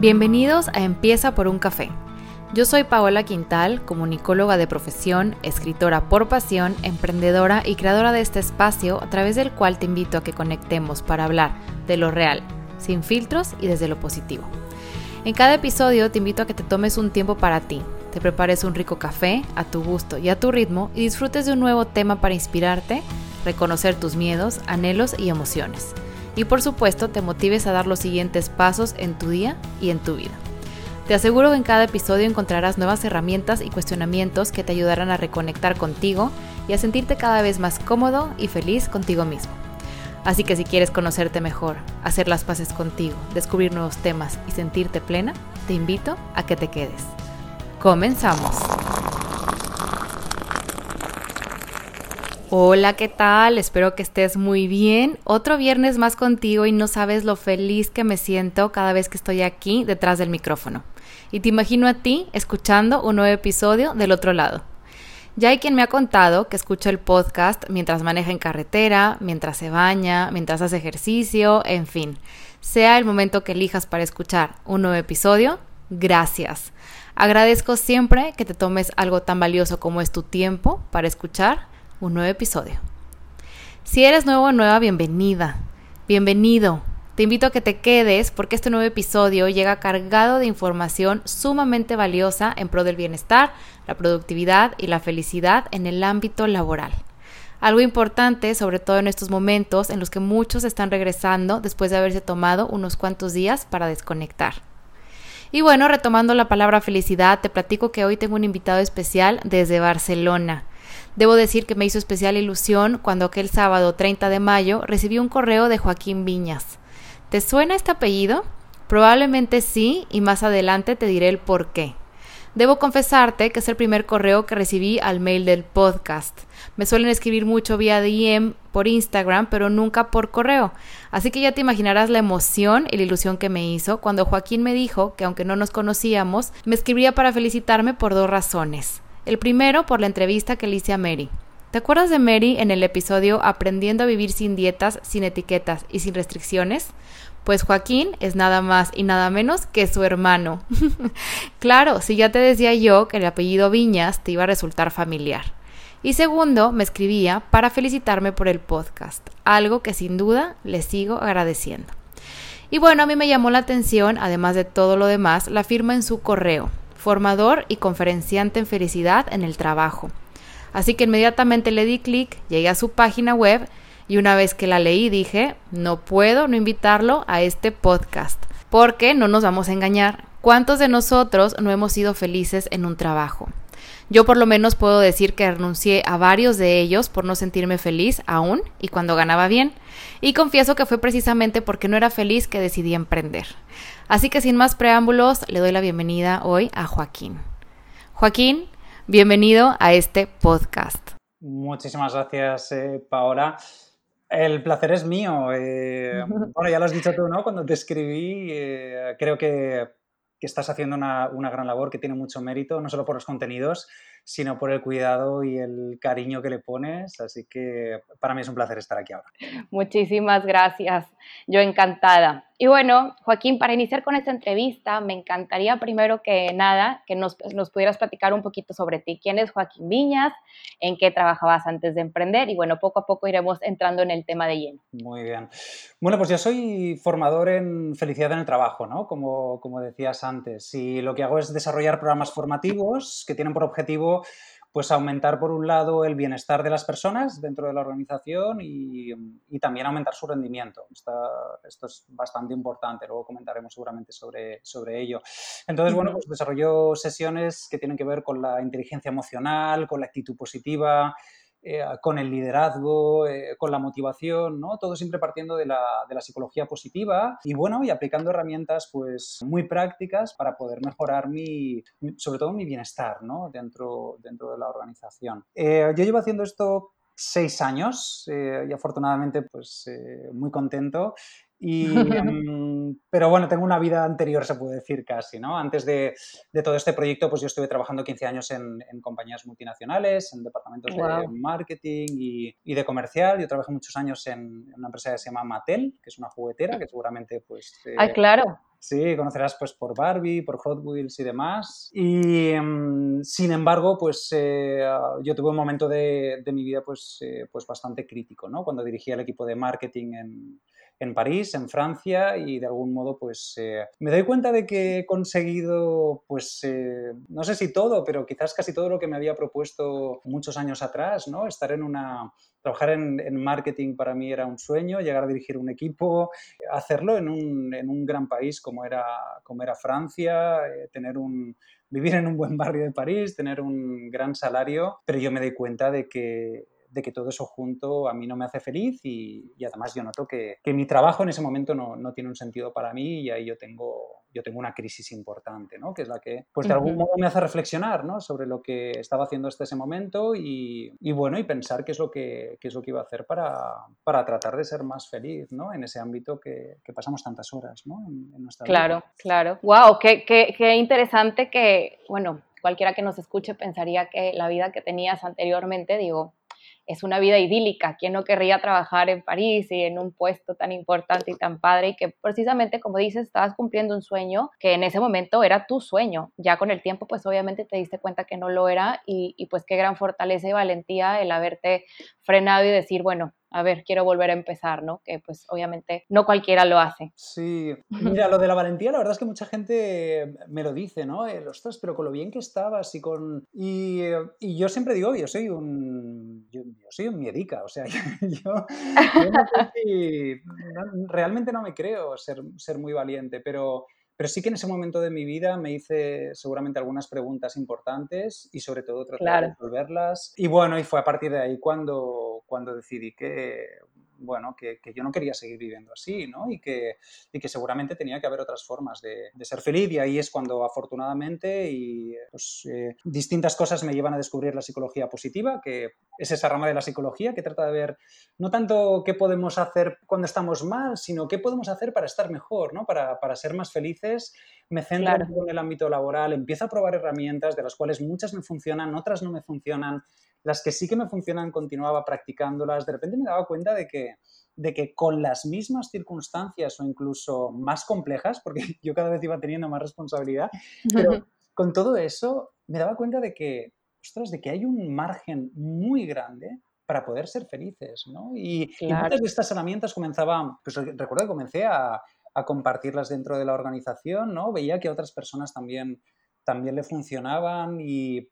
Bienvenidos a Empieza por un café. Yo soy Paola Quintal, comunicóloga de profesión, escritora por pasión, emprendedora y creadora de este espacio a través del cual te invito a que conectemos para hablar de lo real, sin filtros y desde lo positivo. En cada episodio te invito a que te tomes un tiempo para ti, te prepares un rico café a tu gusto y a tu ritmo y disfrutes de un nuevo tema para inspirarte, reconocer tus miedos, anhelos y emociones y por supuesto te motives a dar los siguientes pasos en tu día y en tu vida. Te aseguro que en cada episodio encontrarás nuevas herramientas y cuestionamientos que te ayudarán a reconectar contigo y a sentirte cada vez más cómodo y feliz contigo mismo. Así que si quieres conocerte mejor, hacer las paces contigo, descubrir nuevos temas y sentirte plena, te invito a que te quedes. Comenzamos. Hola, ¿qué tal? Espero que estés muy bien. Otro viernes más contigo y no sabes lo feliz que me siento cada vez que estoy aquí detrás del micrófono. Y te imagino a ti escuchando un nuevo episodio del otro lado. Ya hay quien me ha contado que escucha el podcast mientras maneja en carretera, mientras se baña, mientras hace ejercicio, en fin. Sea el momento que elijas para escuchar un nuevo episodio, gracias. Agradezco siempre que te tomes algo tan valioso como es tu tiempo para escuchar un nuevo episodio. Si eres nuevo o nueva, bienvenida, bienvenido. Te invito a que te quedes porque este nuevo episodio llega cargado de información sumamente valiosa en pro del bienestar, la productividad y la felicidad en el ámbito laboral. Algo importante, sobre todo en estos momentos en los que muchos están regresando después de haberse tomado unos cuantos días para desconectar. Y bueno, retomando la palabra felicidad, te platico que hoy tengo un invitado especial desde Barcelona. Debo decir que me hizo especial ilusión cuando aquel sábado 30 de mayo recibí un correo de Joaquín Viñas. ¿Te suena este apellido? Probablemente sí y más adelante te diré el por qué. Debo confesarte que es el primer correo que recibí al mail del podcast. Me suelen escribir mucho vía DM por Instagram, pero nunca por correo. Así que ya te imaginarás la emoción y la ilusión que me hizo cuando Joaquín me dijo que aunque no nos conocíamos, me escribía para felicitarme por dos razones. El primero por la entrevista que le hice a Mary. ¿Te acuerdas de Mary en el episodio Aprendiendo a vivir sin dietas, sin etiquetas y sin restricciones? Pues Joaquín es nada más y nada menos que su hermano. claro, si ya te decía yo que el apellido Viñas te iba a resultar familiar. Y segundo, me escribía para felicitarme por el podcast, algo que sin duda le sigo agradeciendo. Y bueno, a mí me llamó la atención, además de todo lo demás, la firma en su correo, formador y conferenciante en felicidad en el trabajo. Así que inmediatamente le di clic, llegué a su página web y una vez que la leí dije, no puedo no invitarlo a este podcast, porque no nos vamos a engañar. ¿Cuántos de nosotros no hemos sido felices en un trabajo? Yo por lo menos puedo decir que renuncié a varios de ellos por no sentirme feliz aún y cuando ganaba bien. Y confieso que fue precisamente porque no era feliz que decidí emprender. Así que sin más preámbulos, le doy la bienvenida hoy a Joaquín. Joaquín, bienvenido a este podcast. Muchísimas gracias, eh, Paola. El placer es mío. Eh, bueno, ya lo has dicho tú, ¿no? Cuando te escribí, eh, creo que que estás haciendo una, gran labor que tiene mucho mérito, no solo por los contenidos, sino por el cuidado y el cariño que le pones. Así que para mí es un placer estar aquí ahora. Muchísimas gracias. Yo encantada. Y bueno, Joaquín, para iniciar con esta entrevista, me encantaría primero que nada que nos, nos, pudieras platicar un poquito sobre ti. ¿Quién es Joaquín Viñas? ¿En qué trabajabas antes de emprender? Y bueno, poco a poco iremos entrando en el tema de lleno. Muy bien. Bueno, pues yo soy formador en felicidad en el trabajo, ¿no? Como, como decías antes. Y lo que hago es desarrollar programas formativos que tienen por objetivo pues aumentar por un lado el bienestar de las personas dentro de la organización y, también aumentar su rendimiento. esto es bastante importante, luego comentaremos seguramente sobre, sobre ello. Entonces, bueno, pues desarrollo sesiones que tienen que ver con la inteligencia emocional, con la actitud positiva, eh, con el liderazgo, eh, con la motivación, ¿no? Todo siempre partiendo de la, de la, psicología positiva y bueno, y aplicando herramientas pues muy prácticas para poder mejorar mi, sobre todo mi bienestar, ¿no? Dentro, dentro de la organización. Eh, yo llevo haciendo esto seis años y afortunadamente pues muy contento y, em, pero bueno, tengo una vida anterior, se puede decir casi, ¿no? Antes de, de todo este proyecto, pues yo estuve trabajando 15 años en, en compañías multinacionales, en departamentos de marketing y, y, de comercial. Yo trabajé muchos años en, una empresa que se llama Mattel, que es una juguetera, que seguramente pues... ah, claro. Sí, conocerás pues por Barbie, por Hot Wheels y demás. Y em, sin embargo, pues eh, yo tuve un momento de, mi vida pues, eh, pues bastante crítico, ¿no? Cuando dirigía el equipo de marketing en, en París, en Francia, y de algún modo, pues eh, me doy cuenta de que he conseguido, pues eh, no sé si todo, pero quizás casi todo lo que me había propuesto muchos años atrás, ¿no? Estar en una, trabajar en, marketing para mí era un sueño, llegar a dirigir un equipo, hacerlo en un, en un gran país como era, como era Francia, eh, tener un vivir en un buen barrio de París, tener un gran salario, pero yo me doy cuenta de que de que todo eso junto a mí no me hace feliz y, además yo noto que, mi trabajo en ese momento no, no, tiene un sentido para mí y ahí yo tengo, yo tengo una crisis importante, ¿no? que es la que pues de algún modo me hace reflexionar ¿no? sobre lo que estaba haciendo hasta ese momento y, y bueno, y pensar qué es lo que, qué es lo que iba a hacer para, para tratar de ser más feliz ¿no? en ese ámbito que, que pasamos tantas horas ¿no? en, nuestra claro, vida. Claro, claro. ¡Wow! Qué, qué, qué interesante que, bueno, cualquiera que nos escuche pensaría que la vida que tenías anteriormente, digo, es una vida idílica. ¿Quién no querría trabajar en París y en un puesto tan importante y tan padre y que precisamente, como dices, estabas cumpliendo un sueño que en ese momento era tu sueño? Ya con el tiempo, pues obviamente te diste cuenta que no lo era y, y pues qué gran fortaleza y valentía el haberte frenado y decir, bueno, a ver, quiero volver a empezar, ¿no? Que pues obviamente no cualquiera lo hace. Sí, mira, lo de la valentía, la verdad es que mucha gente me lo dice, ¿no? El, ostras, pero con lo bien que estabas y con... Y, y yo siempre digo, yo soy un... Yo, soy un miedica, o sea, yo, realmente no me creo ser, ser muy valiente, pero... Pero sí que en ese momento de mi vida me hice seguramente algunas preguntas importantes y sobre todo tratar de resolverlas. Y bueno, y fue a partir de ahí cuando, cuando decidí que, bueno, que, yo no quería seguir viviendo así, ¿no? Y que, y que seguramente tenía que haber otras formas de, ser feliz y ahí es cuando afortunadamente y pues, eh, distintas cosas me llevan a descubrir la psicología positiva, que es esa rama de la psicología que trata de ver no tanto qué podemos hacer cuando estamos mal, sino qué podemos hacer para estar mejor, ¿no? Para, para ser más felices. Me centro en el ámbito laboral, empiezo a probar herramientas de las cuales muchas me funcionan, otras no me funcionan las que sí que me funcionan continuaba practicándolas, de repente me daba cuenta de que, de que con las mismas circunstancias o incluso más complejas, porque yo cada vez iba teniendo más responsabilidad, pero con todo eso me daba cuenta de que, ostras, de que hay un margen muy grande para poder ser felices, ¿no? Y, muchas de estas herramientas comenzaban, pues recuerdo que comencé a, a compartirlas dentro de la organización, ¿no? Veía que otras personas también también le funcionaban y,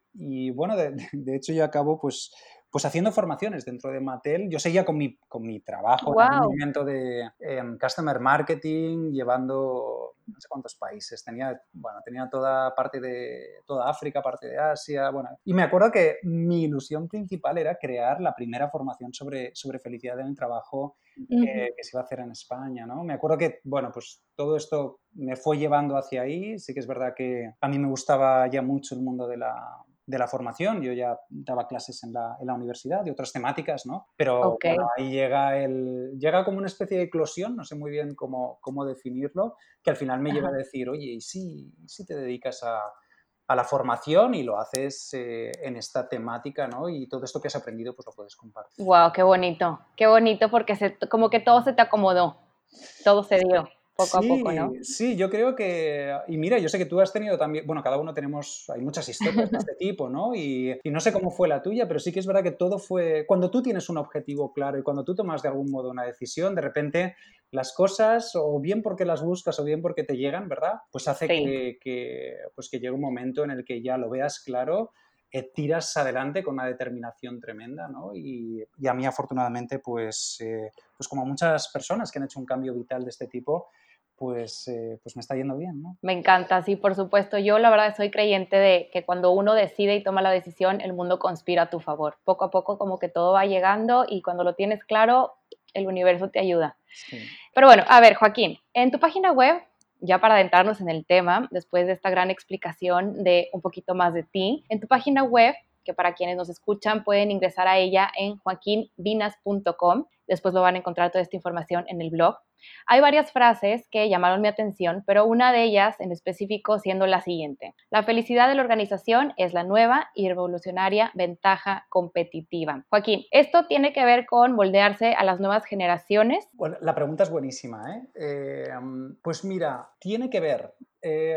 bueno, de, hecho yo acabo pues, pues haciendo formaciones dentro de Mattel. Yo seguía con mi, con mi trabajo en el movimiento de em, Customer Marketing, llevando no sé cuántos países. Tenía, bueno, tenía toda parte de toda África, parte de Asia, bueno. Y me acuerdo que mi ilusión principal era crear la primera formación sobre, sobre felicidad en el trabajo que se iba a hacer en España, ¿no? Me acuerdo que, bueno, pues todo esto me fue llevando hacia ahí. Sí que es verdad que a mí me gustaba ya mucho el mundo de la, de la formación. Yo ya daba clases en la, en la universidad de otras temáticas, ¿no? Pero ahí llega, el, llega como una especie de eclosión, no sé muy bien cómo, cómo definirlo, que al final me lleva a decir, oye, ¿y si, si te dedicas a, a la formación y lo haces eh, en esta temática, ¿no? Y todo esto que has aprendido, pues lo puedes compartir. Wow, qué bonito, qué bonito, porque se, como que todo se te acomodó, todo se dio poco sí, a poco, ¿no? Sí, yo creo que, y mira, yo sé que tú has tenido también, bueno, cada uno tenemos, hay muchas historias de este tipo, ¿no? Y, y, no sé cómo fue la tuya, pero sí que es verdad que todo fue, cuando tú tienes un objetivo claro y cuando tú tomas de algún modo una decisión, de repente las cosas, o bien porque las buscas o bien porque te llegan, ¿verdad? Pues hace que, que, pues que llegue un momento en el que ya lo veas claro eh, tiras adelante con una determinación tremenda, ¿no? Y, y a mí afortunadamente, pues, eh, pues como muchas personas que han hecho un cambio vital de este tipo, pues, eh, pues me está yendo bien, ¿no? Me encanta, sí, por supuesto. Yo la verdad soy creyente de que cuando uno decide y toma la decisión, el mundo conspira a tu favor. Poco a poco como que todo va llegando y cuando lo tienes claro, el universo te ayuda. Pero bueno, a ver, Joaquín, en tu página web, ya para adentrarnos en el tema, después de esta gran explicación de un poquito más de ti, en tu página web que para quienes nos escuchan pueden ingresar a ella en joaquinvinas.com. Después lo van a encontrar toda esta información en el blog. Hay varias frases que llamaron mi atención, pero una de ellas en específico siendo la siguiente. La felicidad de la organización es la nueva y revolucionaria ventaja competitiva. Joaquín, ¿esto tiene que ver con moldearse a las nuevas generaciones? Bueno, la pregunta es buenísima. ¿eh? eh pues mira, tiene que ver eh,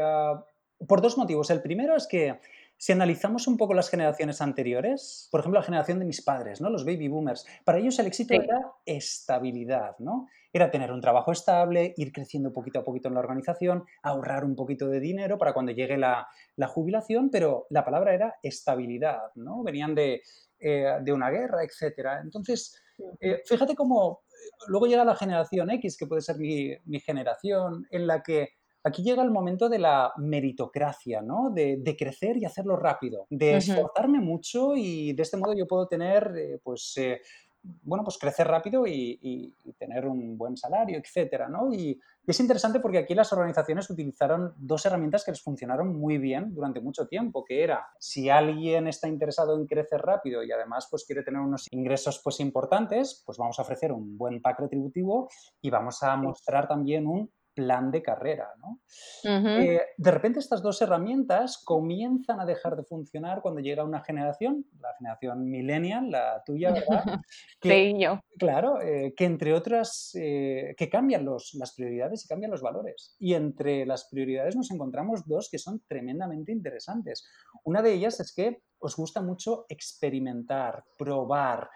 por dos motivos. El primero es que si analizamos un poco las generaciones anteriores, por ejemplo, la generación de mis padres, ¿no? los baby boomers, para ellos el éxito era estabilidad, ¿no? Era tener un trabajo estable, ir creciendo poquito a poquito en la organización, ahorrar un poquito de dinero para cuando llegue la, jubilación, pero la palabra era estabilidad, ¿no? Venían de, eh, una guerra, etc. Entonces, eh, fíjate cómo eh, luego llega la generación X, que puede ser mi, mi generación, en la que Aquí llega el momento de la meritocracia, ¿no? De, crecer y hacerlo rápido, de esforzarme mucho y de este modo yo puedo tener, eh, pues, eh, bueno, pues crecer rápido y, tener un buen salario, etcétera, ¿no? Y, es interesante porque aquí las organizaciones utilizaron dos herramientas que les funcionaron muy bien durante mucho tiempo, que era si alguien está interesado en crecer rápido y además pues quiere tener unos ingresos pues importantes, pues vamos a ofrecer un buen pack retributivo y vamos a mostrar también un plan de carrera. ¿no? Eh, de repente estas dos herramientas comienzan a dejar de funcionar cuando llega una generación, la generación millennial, la tuya, ¿verdad? sí, yo. Claro, eh, que entre otras, eh, que cambian los, las prioridades y cambian los valores. Y entre las prioridades nos encontramos dos que son tremendamente interesantes. Una de ellas es que os gusta mucho experimentar, probar,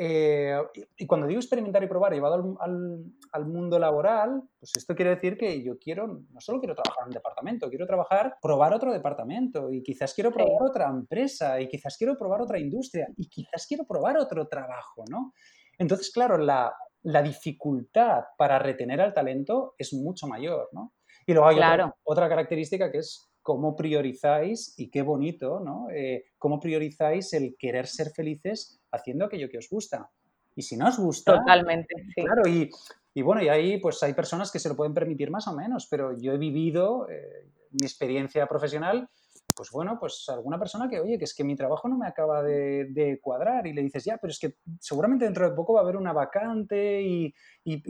eh, y cuando digo experimentar y probar llevado al, mundo laboral, pues esto quiere decir que yo quiero, no solo quiero trabajar en un departamento, quiero trabajar, probar otro departamento y quizás quiero probar otra empresa y quizás quiero probar otra industria y quizás quiero probar otro trabajo, ¿no? Entonces, claro, la, dificultad para retener al talento es mucho mayor, ¿no? Y luego hay otra, característica que es cómo priorizáis, y qué bonito, ¿no? Eh, cómo priorizáis el querer ser felices haciendo aquello que os gusta. Y si no os gusta... Totalmente, sí. Claro, y, y bueno, y ahí pues hay personas que se lo pueden permitir más o menos, pero yo he vivido eh, mi experiencia profesional pues bueno, pues alguna persona que, oye, que es que mi trabajo no me acaba de, cuadrar y le dices, ya, pero es que seguramente dentro de poco va a haber una vacante y,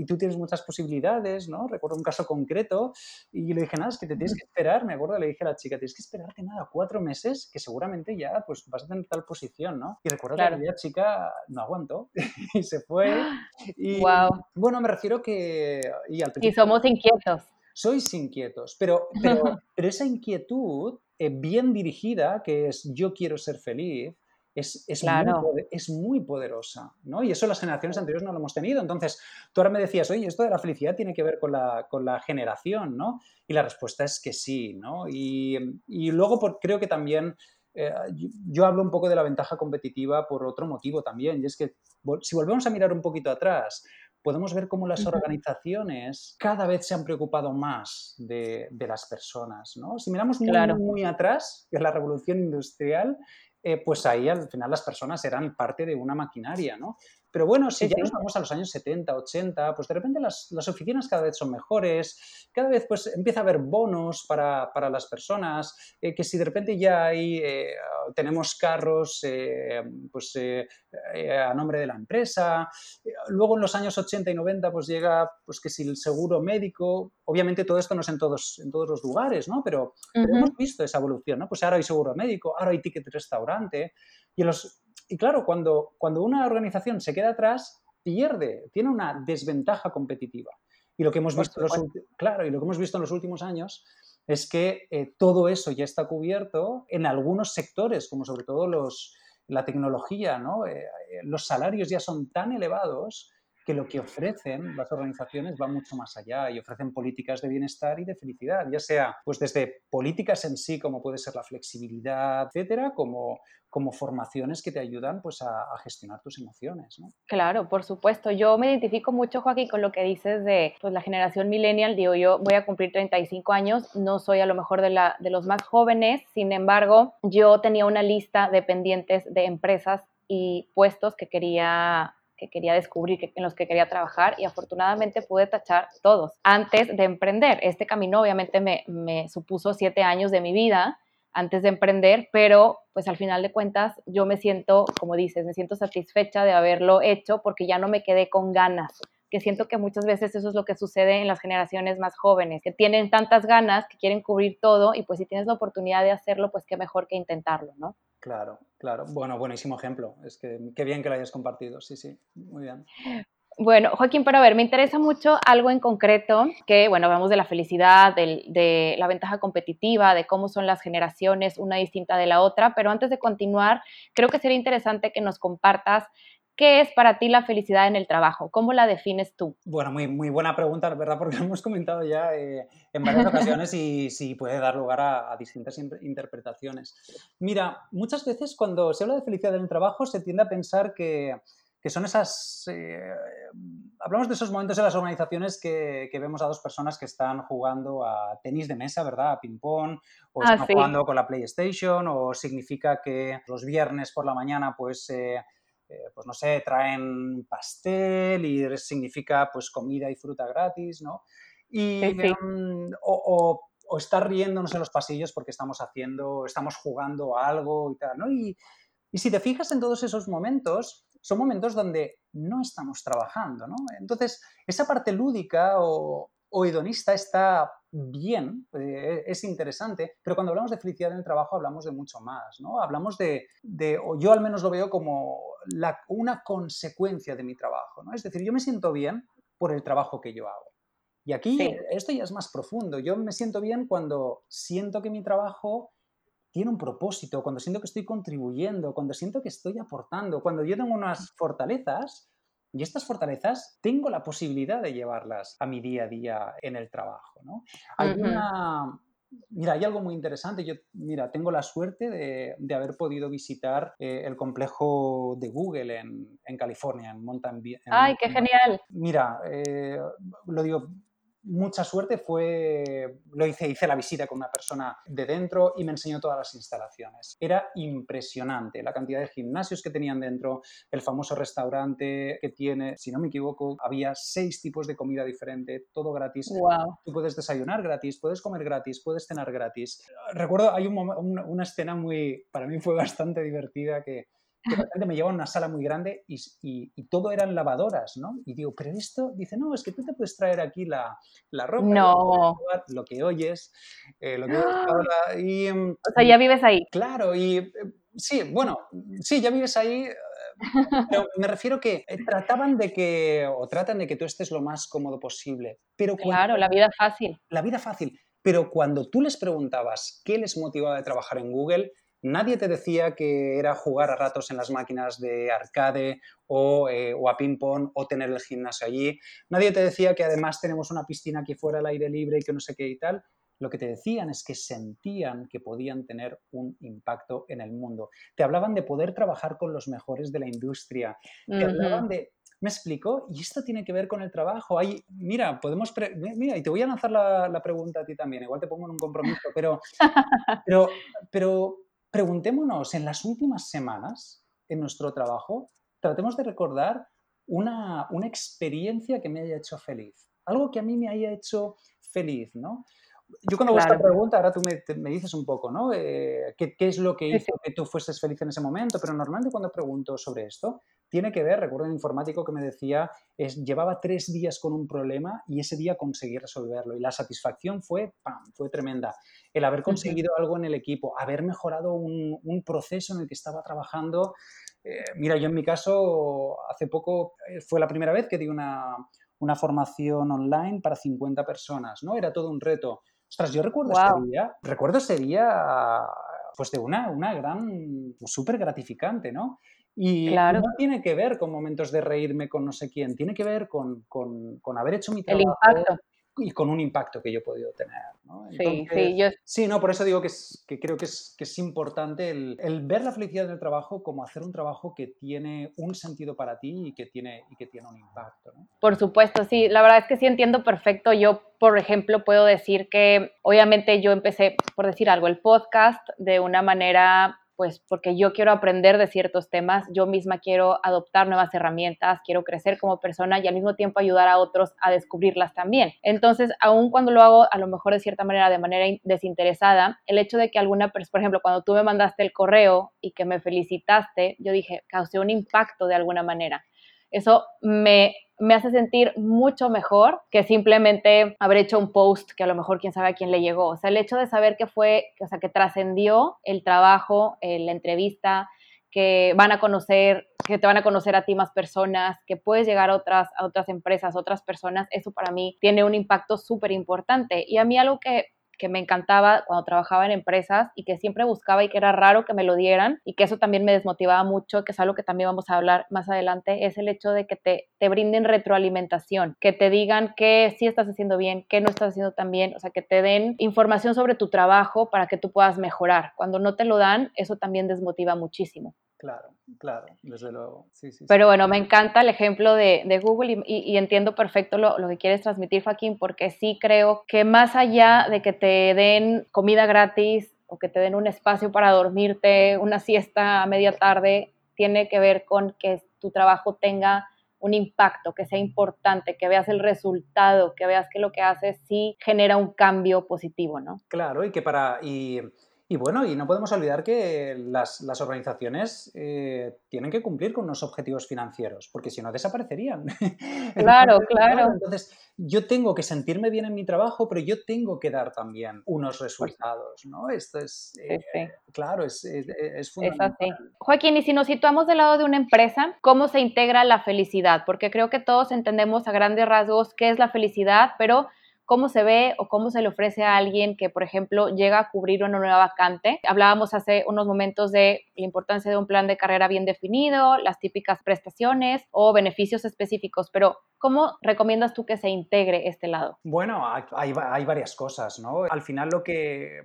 tú tienes muchas posibilidades, ¿no? Recuerdo un caso concreto y le dije, nada, es que te tienes que esperar, me acuerdo, le dije a la chica, tienes que esperarte nada, cuatro meses, que seguramente ya pues vas a tener tal posición, ¿no? Y recuerdo que aquella chica no aguantó y se fue. Y, wow. Bueno, me refiero que... Y, al y somos inquietos sois inquietos, pero, pero, esa inquietud bien dirigida, que es yo quiero ser feliz, es, es, muy, es, muy, poderosa, ¿no? Y eso las generaciones anteriores no lo hemos tenido. Entonces, tú ahora me decías, oye, esto de la felicidad tiene que ver con la, con la generación, ¿no? Y la respuesta es que sí, ¿no? Y, y luego por, creo que también eh, yo hablo un poco de la ventaja competitiva por otro motivo también, y es que si volvemos a mirar un poquito atrás, podemos ver cómo las organizaciones cada vez se han preocupado más de, las personas. ¿no? Si miramos muy, muy atrás, que es la revolución industrial, eh, pues ahí al final las personas eran parte de una maquinaria, ¿no? Pero bueno, si ya nos vamos a los años 70, 80, pues de repente las, oficinas cada vez son mejores, cada vez pues empieza a haber bonos para, las personas, eh, que si de repente ya hay, eh, tenemos carros eh, pues a nombre de la empresa, luego en los años 80 y 90 pues llega pues que si el seguro médico, obviamente todo esto no es en todos, en todos los lugares, ¿no? Pero, pero hemos visto esa evolución, ¿no? Pues ahora hay seguro médico, ahora hay ticket restaurante, y en los y claro, cuando, cuando una organización se queda atrás, pierde, tiene una desventaja competitiva. Y lo que hemos visto, los, claro, y lo que hemos visto en los últimos años es que eh, todo eso ya está cubierto en algunos sectores, como sobre todo los, la tecnología, ¿no? Eh, eh, los salarios ya son tan elevados que lo que ofrecen las organizaciones va mucho más allá y ofrecen políticas de bienestar y de felicidad, ya sea pues desde políticas en sí, como puede ser la flexibilidad, etcétera, como, como formaciones que te ayudan pues a, gestionar tus emociones. Claro, por supuesto. Yo me identifico mucho, Joaquín, con lo que dices de pues, la generación millennial. Digo, yo voy a cumplir 35 años, no soy a lo mejor de, la, de los más jóvenes, sin embargo, yo tenía una lista de pendientes de empresas y puestos que quería que quería descubrir, en los que quería trabajar y afortunadamente pude tachar todos antes de emprender. Este camino obviamente me, me supuso siete años de mi vida, antes de emprender, pero pues al final de cuentas yo me siento, como dices, me siento satisfecha de haberlo hecho porque ya no me quedé con ganas que siento que muchas veces eso es lo que sucede en las generaciones más jóvenes, que tienen tantas ganas, que quieren cubrir todo y pues si tienes la oportunidad de hacerlo, pues qué mejor que intentarlo, ¿no? Claro, claro. Bueno, buenísimo ejemplo. Es que qué bien que lo hayas compartido. Sí, sí, muy bien. Bueno, Joaquín, pero a ver, me interesa mucho algo en concreto, que bueno, hablamos de la felicidad, de, de, la ventaja competitiva, de cómo son las generaciones una distinta de la otra, pero antes de continuar, creo que sería interesante que nos compartas ¿Qué es para ti la felicidad en el trabajo? ¿Cómo la defines tú? Bueno, muy, muy buena pregunta, ¿verdad? Porque lo hemos comentado ya eh, en varias ocasiones y sí puede dar lugar a, distintas interpretaciones. Mira, muchas veces cuando se habla de felicidad en el trabajo se tiende a pensar que, que son esas... Eh, hablamos de esos momentos en las organizaciones que, que, vemos a dos personas que están jugando a tenis de mesa, ¿verdad? A ping-pong, o ah, están jugando con la PlayStation, o significa que los viernes por la mañana, pues... Eh, eh, pues no sé, traen pastel y significa pues comida y fruta gratis, ¿no? Y, em, o, estar riéndonos en los pasillos porque estamos haciendo, estamos jugando a algo y tal, ¿no? Y, y si te fijas en todos esos momentos, son momentos donde no estamos trabajando, ¿no? Entonces, esa parte lúdica o, o hedonista está bien, eh, es interesante, pero cuando hablamos de felicidad en el trabajo hablamos de mucho más, ¿no? Hablamos de, o yo al menos lo veo como una consecuencia de mi trabajo, ¿no? Es decir, yo me siento bien por el trabajo que yo hago. Y aquí esto ya es más profundo. Yo me siento bien cuando siento que mi trabajo tiene un propósito, cuando siento que estoy contribuyendo, cuando siento que estoy aportando, cuando yo tengo unas fortalezas y estas fortalezas tengo la posibilidad de llevarlas a mi día a día en el trabajo. ¿no? Hay una, Mira, hay algo muy interesante. Yo, mira, tengo la suerte de, haber podido visitar eh, el complejo de Google en, en California, en Mountain View. ¡Ay, qué genial! Mira, eh, lo digo mucha suerte fue, lo hice, hice la visita con una persona de dentro y me enseñó todas las instalaciones. Era impresionante la cantidad de gimnasios que tenían dentro, el famoso restaurante que tiene, si no me equivoco, había seis tipos de comida diferente, todo gratis. Wow. Tú puedes desayunar gratis, puedes comer gratis, puedes cenar gratis. Recuerdo, hay una escena muy, para mí fue bastante divertida que de repente me lleva a una sala muy grande y, y, todo eran lavadoras, ¿no? Y digo, pero esto, dice, no, es que tú te puedes traer aquí la, la ropa, no. lo que oyes, eh, lo que oyes ahora. Y, em, o sea, ya vives ahí. Claro, y eh, sí, bueno, sí, ya vives ahí. Eh, pero me refiero que trataban de que, o tratan de que tú estés lo más cómodo posible. Pero claro, la vida fácil. La vida fácil. Pero cuando tú les preguntabas qué les motivaba de trabajar en Google, Nadie te decía que era jugar a ratos en las máquinas de arcade o, eh, a ping-pong o tener el gimnasio allí. Nadie te decía que además tenemos una piscina aquí fuera al aire libre y que no sé qué y tal. Lo que te decían es que sentían que podían tener un impacto en el mundo. Te hablaban de poder trabajar con los mejores de la industria. Te hablaban de ¿Me explico? Y esto tiene que ver con el trabajo. Hay, mira, podemos. Mira, y te voy a lanzar la, la, pregunta a ti también. Igual te pongo en un compromiso, pero, pero, pero preguntémonos en las últimas semanas en nuestro trabajo, tratemos de recordar una, experiencia que me haya hecho feliz, algo que a mí me haya hecho feliz, ¿no? Yo cuando hago esta pregunta, ahora tú me, dices un poco, ¿no? Eh, ¿qué, ¿qué, es lo que hizo que tú fueses feliz en ese momento? Pero normalmente cuando pregunto sobre esto, tiene que ver, recuerdo un informático que me decía, es, llevaba tres días con un problema y ese día conseguí resolverlo. Y la satisfacción fue, ¡pam!, fue tremenda. El haber conseguido algo en el equipo, haber mejorado un, proceso en el que estaba trabajando. Eh, mira, yo en mi caso, hace poco eh, fue la primera vez que di una, una formación online para 50 personas, ¿no? Era todo un reto. Ostras, yo recuerdo ese día, recuerdo ese día pues de una, una gran, súper gratificante, ¿no? Y no tiene que ver con momentos de reírme con no sé quién, tiene que ver con, haber hecho mi trabajo. Y con un impacto que yo he podido tener. sí, sí, yo... sí, no, por eso digo que, que creo que es, que es importante el, ver la felicidad en el trabajo como hacer un trabajo que tiene un sentido para ti y que tiene, y que tiene un impacto. Por supuesto, sí, la verdad es que sí entiendo perfecto. Yo, por ejemplo, puedo decir que obviamente yo empecé, por decir algo, el podcast de una manera pues porque yo quiero aprender de ciertos temas, yo misma quiero adoptar nuevas herramientas, quiero crecer como persona y al mismo tiempo ayudar a otros a descubrirlas también. Entonces, aun cuando lo hago a lo mejor de cierta manera, de manera desinteresada, el hecho de que alguna persona, por ejemplo, cuando tú me mandaste el correo y que me felicitaste, yo dije, causé un impacto de alguna manera. Eso me, me hace sentir mucho mejor que simplemente haber hecho un post que a lo mejor quién sabe a quién le llegó. O sea, el hecho de saber que fue, o sea, que trascendió el trabajo, eh, la entrevista, que van a conocer, que te van a conocer a ti más personas, que puedes llegar a otras, a otras empresas, otras personas, eso para mí tiene un impacto súper importante. Y a mí algo que que me encantaba cuando trabajaba en empresas y que siempre buscaba y que era raro que me lo dieran y que eso también me desmotivaba mucho, que es algo que también vamos a hablar más adelante, es el hecho de que te, te brinden retroalimentación, que te digan qué sí estás haciendo bien, qué no estás haciendo tan bien, o sea, que te den información sobre tu trabajo para que tú puedas mejorar. Cuando no te lo dan, eso también desmotiva muchísimo. Claro, claro, desde luego. Pero bueno, me encanta el ejemplo de, Google y, entiendo perfecto lo, que quieres transmitir, Joaquín, porque sí creo que más allá de que te den comida gratis o que te den un espacio para dormirte, una siesta a media tarde, tiene que ver con que tu trabajo tenga un impacto, que sea importante, que veas el resultado, que veas que lo que haces sí genera un cambio positivo, ¿no? Claro, y que para... Y y bueno, y no podemos olvidar que las, organizaciones eh, tienen que cumplir con unos objetivos financieros, porque si no desaparecerían. Claro, claro. Entonces, yo tengo que sentirme bien en mi trabajo, pero yo tengo que dar también unos resultados, ¿no? Esto es, eh, claro, es, es, fundamental. Es así. Joaquín, y si nos situamos del lado de una empresa, ¿cómo se integra la felicidad? Porque creo que todos entendemos a grandes rasgos qué es la felicidad, pero cómo se ve o cómo se le ofrece a alguien que, por ejemplo, llega a cubrir una nueva vacante. Hablábamos hace unos momentos de la importancia de un plan de carrera bien definido, las típicas prestaciones o beneficios específicos, pero ¿cómo recomiendas tú que se integre este lado? Bueno, hay, hay varias cosas, ¿no? Al final lo que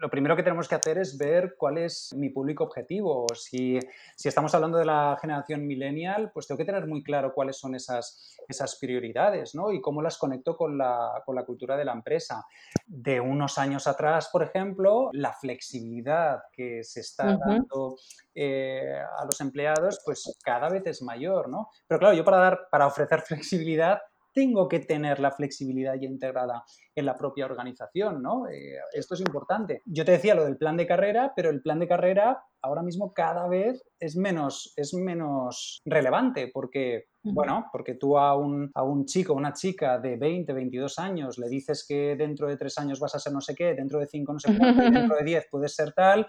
lo primero que tenemos que hacer es ver cuál es mi público objetivo. Si, si estamos hablando de la generación millennial, pues tengo que tener muy claro cuáles son esas, esas prioridades ¿no? y cómo las conecto con la, con la cultura de la empresa. De unos años atrás, por ejemplo, la flexibilidad que se está dando eh, a los empleados, pues cada vez es mayor, ¿no? Pero claro, yo para, dar, para ofrecer flexibilidad tengo que tener la flexibilidad ya integrada en la propia organización, ¿no? Eh, esto es importante. Yo te decía lo del plan de carrera, pero el plan de carrera ahora mismo cada vez es menos, es menos relevante porque, bueno, porque tú a un, a un chico una chica de 20, 22 años le dices que dentro de tres años vas a ser no sé qué, dentro de cinco no sé cuánto, dentro de diez puedes ser tal,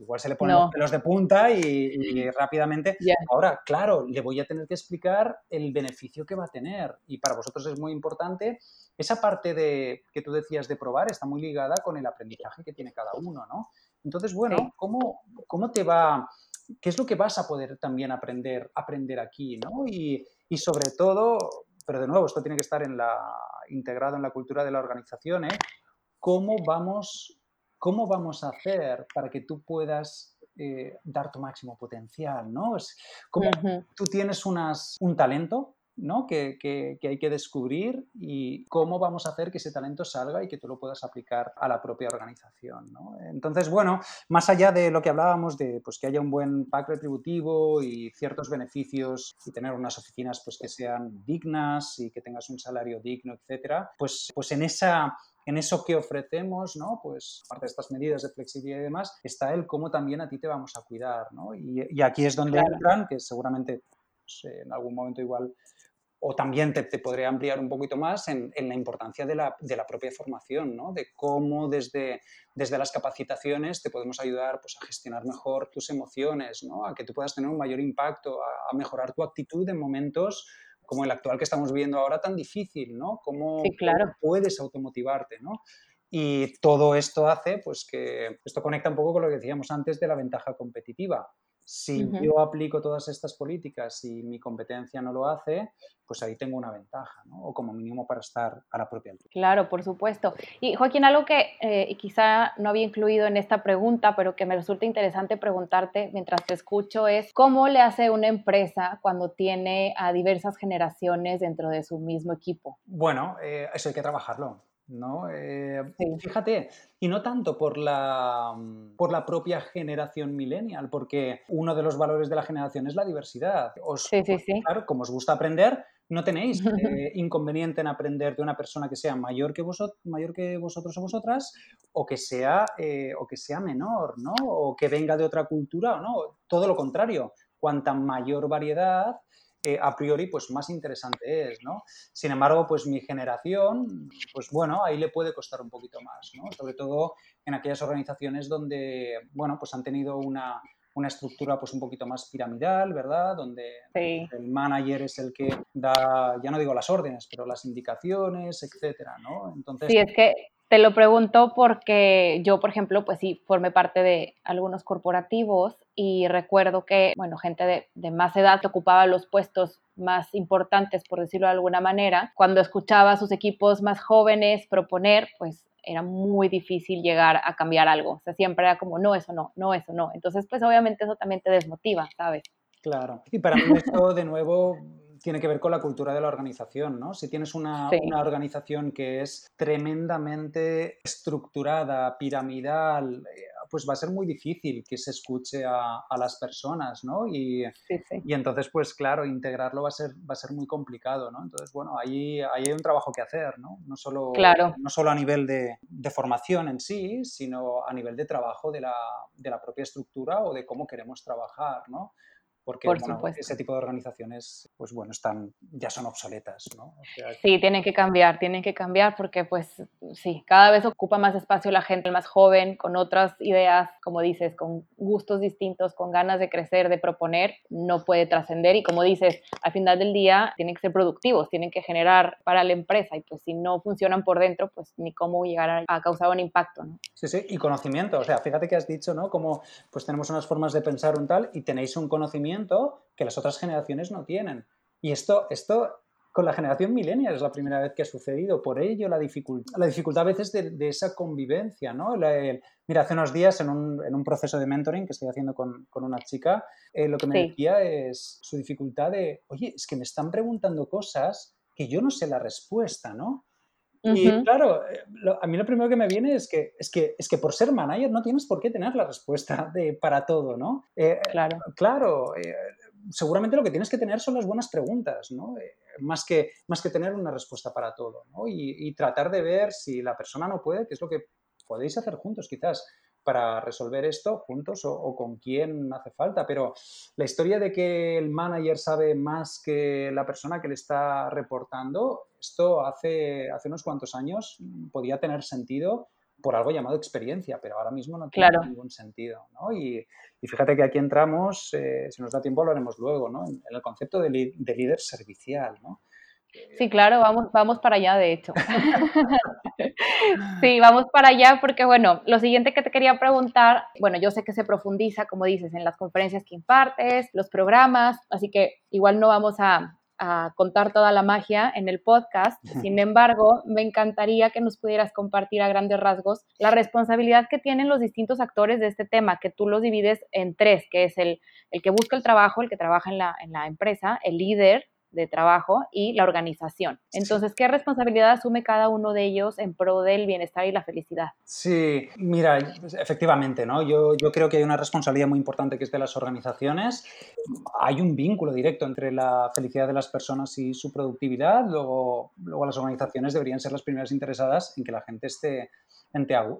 igual se le ponen los pelos de punta y, rápidamente. Ahora, claro, le voy a tener que explicar el beneficio que va a tener. Y para vosotros es muy importante. Esa parte de que tú decías de probar está muy ligada con el aprendizaje que tiene cada uno, ¿no? Entonces, bueno, ¿cómo, ¿cómo te va? ¿Qué es lo que vas a poder también aprender, aprender aquí, ¿no? Y, y sobre todo, pero de nuevo, esto tiene que estar en la, integrado en la cultura de la organización, ¿eh? ¿Cómo vamos ¿cómo vamos a hacer para que tú puedas eh, dar tu máximo potencial? ¿no? Es como tú tienes unas, un talento ¿no? Que, hay que descubrir y cómo vamos a hacer que ese talento salga y que tú lo puedas aplicar a la propia organización. ¿no? Entonces, bueno, más allá de lo que hablábamos de pues, que haya un buen pack retributivo y ciertos beneficios y tener unas oficinas pues, que sean dignas y que tengas un salario digno, etcétera, pues, pues en esa en eso que ofrecemos, ¿no? Pues aparte de estas medidas de flexibilidad y demás, está el cómo también a ti te vamos a cuidar, ¿no? Y, aquí es donde entran, que seguramente pues, en algún momento igual o también te, podría ampliar un poquito más en, la importancia de la, propia formación, ¿no? de cómo desde, desde las capacitaciones te podemos ayudar pues, a gestionar mejor tus emociones, ¿no? a que tú puedas tener un mayor impacto, a, mejorar tu actitud en momentos como el actual que estamos viviendo ahora tan difícil, ¿no? Cómo, claro. puedes automotivarte, ¿no? Y todo esto hace pues que esto conecta un poco con lo que decíamos antes de la ventaja competitiva. Si yo aplico todas estas políticas y mi competencia no lo hace, pues ahí tengo una ventaja, ¿no? O como mínimo para estar a la propia altura. Claro, por supuesto. Y Joaquín, algo que eh, quizá no había incluido en esta pregunta, pero que me resulta interesante preguntarte mientras te escucho es, ¿cómo le hace una empresa cuando tiene a diversas generaciones dentro de su mismo equipo? Bueno, eh, eso hay que trabajarlo ¿no? Eh, fíjate, y no tanto por la, por la propia generación millennial, porque uno de los valores de la generación es la diversidad. sí, sí, sí. Claro, como os gusta aprender, no tenéis eh, inconveniente en aprender de una persona que sea mayor que, mayor que vosotros o vosotras o que, sea, eh, o que sea menor, ¿no? O que venga de otra cultura no. Todo lo contrario. Cuanta mayor variedad, eh, a priori, pues más interesante es, ¿no? Sin embargo, pues mi generación, pues bueno, ahí le puede costar un poquito más, ¿no? Sobre todo en aquellas organizaciones donde, bueno, pues han tenido una, una estructura pues un poquito más piramidal, ¿verdad? Donde el manager es el que da, ya no digo las órdenes, pero las indicaciones, etcétera, ¿no? Entonces... Sí, es que te lo pregunto porque yo, por ejemplo, pues sí, formé parte de algunos corporativos y recuerdo que, bueno, gente de, de más edad ocupaba los puestos más importantes, por decirlo de alguna manera. Cuando escuchaba a sus equipos más jóvenes proponer, pues era muy difícil llegar a cambiar algo. O sea, siempre era como, no, eso no, no, eso no. Entonces, pues obviamente eso también te desmotiva, ¿sabes? Claro. Y para mí esto, de nuevo, tiene que ver con la cultura de la organización, ¿no? Si tienes una, una, organización que es tremendamente estructurada, piramidal, eh, pues va a ser muy difícil que se escuche a, a las personas, ¿no? Y, y, entonces, pues claro, integrarlo va a ser, va a ser muy complicado, ¿no? Entonces, bueno, ahí, ahí hay un trabajo que hacer, ¿no? No solo, claro. no solo a nivel de, de, formación en sí, sino a nivel de trabajo de la, de la propia estructura o de cómo queremos trabajar, ¿no? Porque ese tipo de organizaciones, pues bueno, están, ya son obsoletas, ¿no? sí, tienen que cambiar, tienen que cambiar porque pues sí, cada vez ocupa más espacio la gente más joven, con otras ideas, como dices, con gustos distintos, con ganas de crecer, de proponer, no puede trascender y como dices, al final del día tienen que ser productivos, tienen que generar para la empresa y pues si no funcionan por dentro, pues ni cómo llegar a, causar un impacto, ¿no? Sí, sí, y conocimiento, o sea, fíjate que has dicho, ¿no? Como pues tenemos unas formas de pensar un tal y tenéis un conocimiento que las otras generaciones no tienen. Y esto, esto con la generación millennial es la primera vez que ha sucedido. Por ello, la, dificultad, la dificultad a veces de, esa convivencia. ¿no? mira, hace unos días en un, en un, proceso de mentoring que estoy haciendo con, con una chica, eh, lo que me decía es su dificultad de, oye, es que me están preguntando cosas que yo no sé la respuesta, ¿no? Y claro, eh, a mí lo primero que me viene es que, es, que, es que por ser manager no tienes por qué tener la respuesta de, para todo, ¿no? Eh, claro. Claro, eh, seguramente lo que tienes que tener son las buenas preguntas, ¿no? más, que, más que tener una respuesta para todo, ¿no? Y, y, tratar de ver si la persona no puede, qué es lo que podéis hacer juntos quizás para resolver esto juntos o, con quién hace falta. Pero la historia de que el manager sabe más que la persona que le está reportando, esto hace, hace unos cuantos años podía tener sentido por algo llamado experiencia, pero ahora mismo no tiene ningún sentido. ¿no? Y, fíjate que aquí entramos, eh, si nos da tiempo lo haremos luego, ¿no? en, el concepto de, de líder servicial. ¿no? Sí, claro, vamos, vamos para allá, de hecho. sí, vamos para allá porque, bueno, lo siguiente que te quería preguntar, bueno, yo sé que se profundiza, como dices, en las conferencias que impartes, los programas, así que igual no vamos a, a contar toda la magia en el podcast. Sin embargo, me encantaría que nos pudieras compartir a grandes rasgos la responsabilidad que tienen los distintos actores de este tema, que tú los divides en tres, que es el, el que busca el trabajo, el que trabaja en la, en la empresa, el líder, de trabajo y la organización. Entonces, ¿qué responsabilidad asume cada uno de ellos en pro del bienestar y la felicidad? Sí, mira, efectivamente, ¿no? Yo, yo creo que hay una responsabilidad muy importante que es de las organizaciones. Hay un vínculo directo entre la felicidad de las personas y su productividad. Luego, luego las organizaciones deberían ser las primeras interesadas en que la gente esté,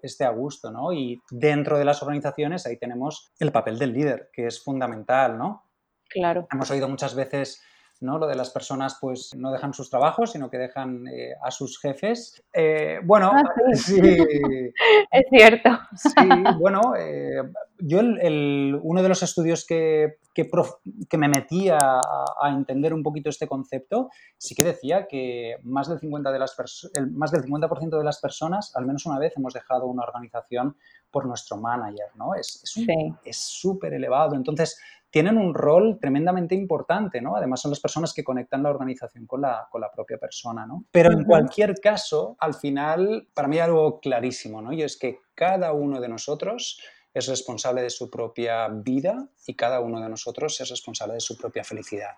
esté a gusto, ¿no? Y dentro de las organizaciones ahí tenemos el papel del líder, que es fundamental, ¿no? Claro. Hemos oído muchas veces ¿no? Lo de las personas pues no dejan sus trabajos, sino que dejan eh, a sus jefes. Eh, bueno, ah, sí. es cierto. Sí, bueno, eh, yo el, uno de los estudios que, que, me metía a, entender un poquito este concepto, sí que decía que más del 50%, de las el, más del 50 de las personas, al menos una vez, hemos dejado una organización por nuestro manager, ¿no? Es súper es elevado. Entonces, tienen un rol tremendamente importante, ¿no? Además son las personas que conectan la organización con la, con la propia persona, ¿no? Pero en cualquier caso, al final, para mí hay algo clarísimo, ¿no? Y es que cada uno de nosotros es responsable de su propia vida y cada uno de nosotros es responsable de su propia felicidad.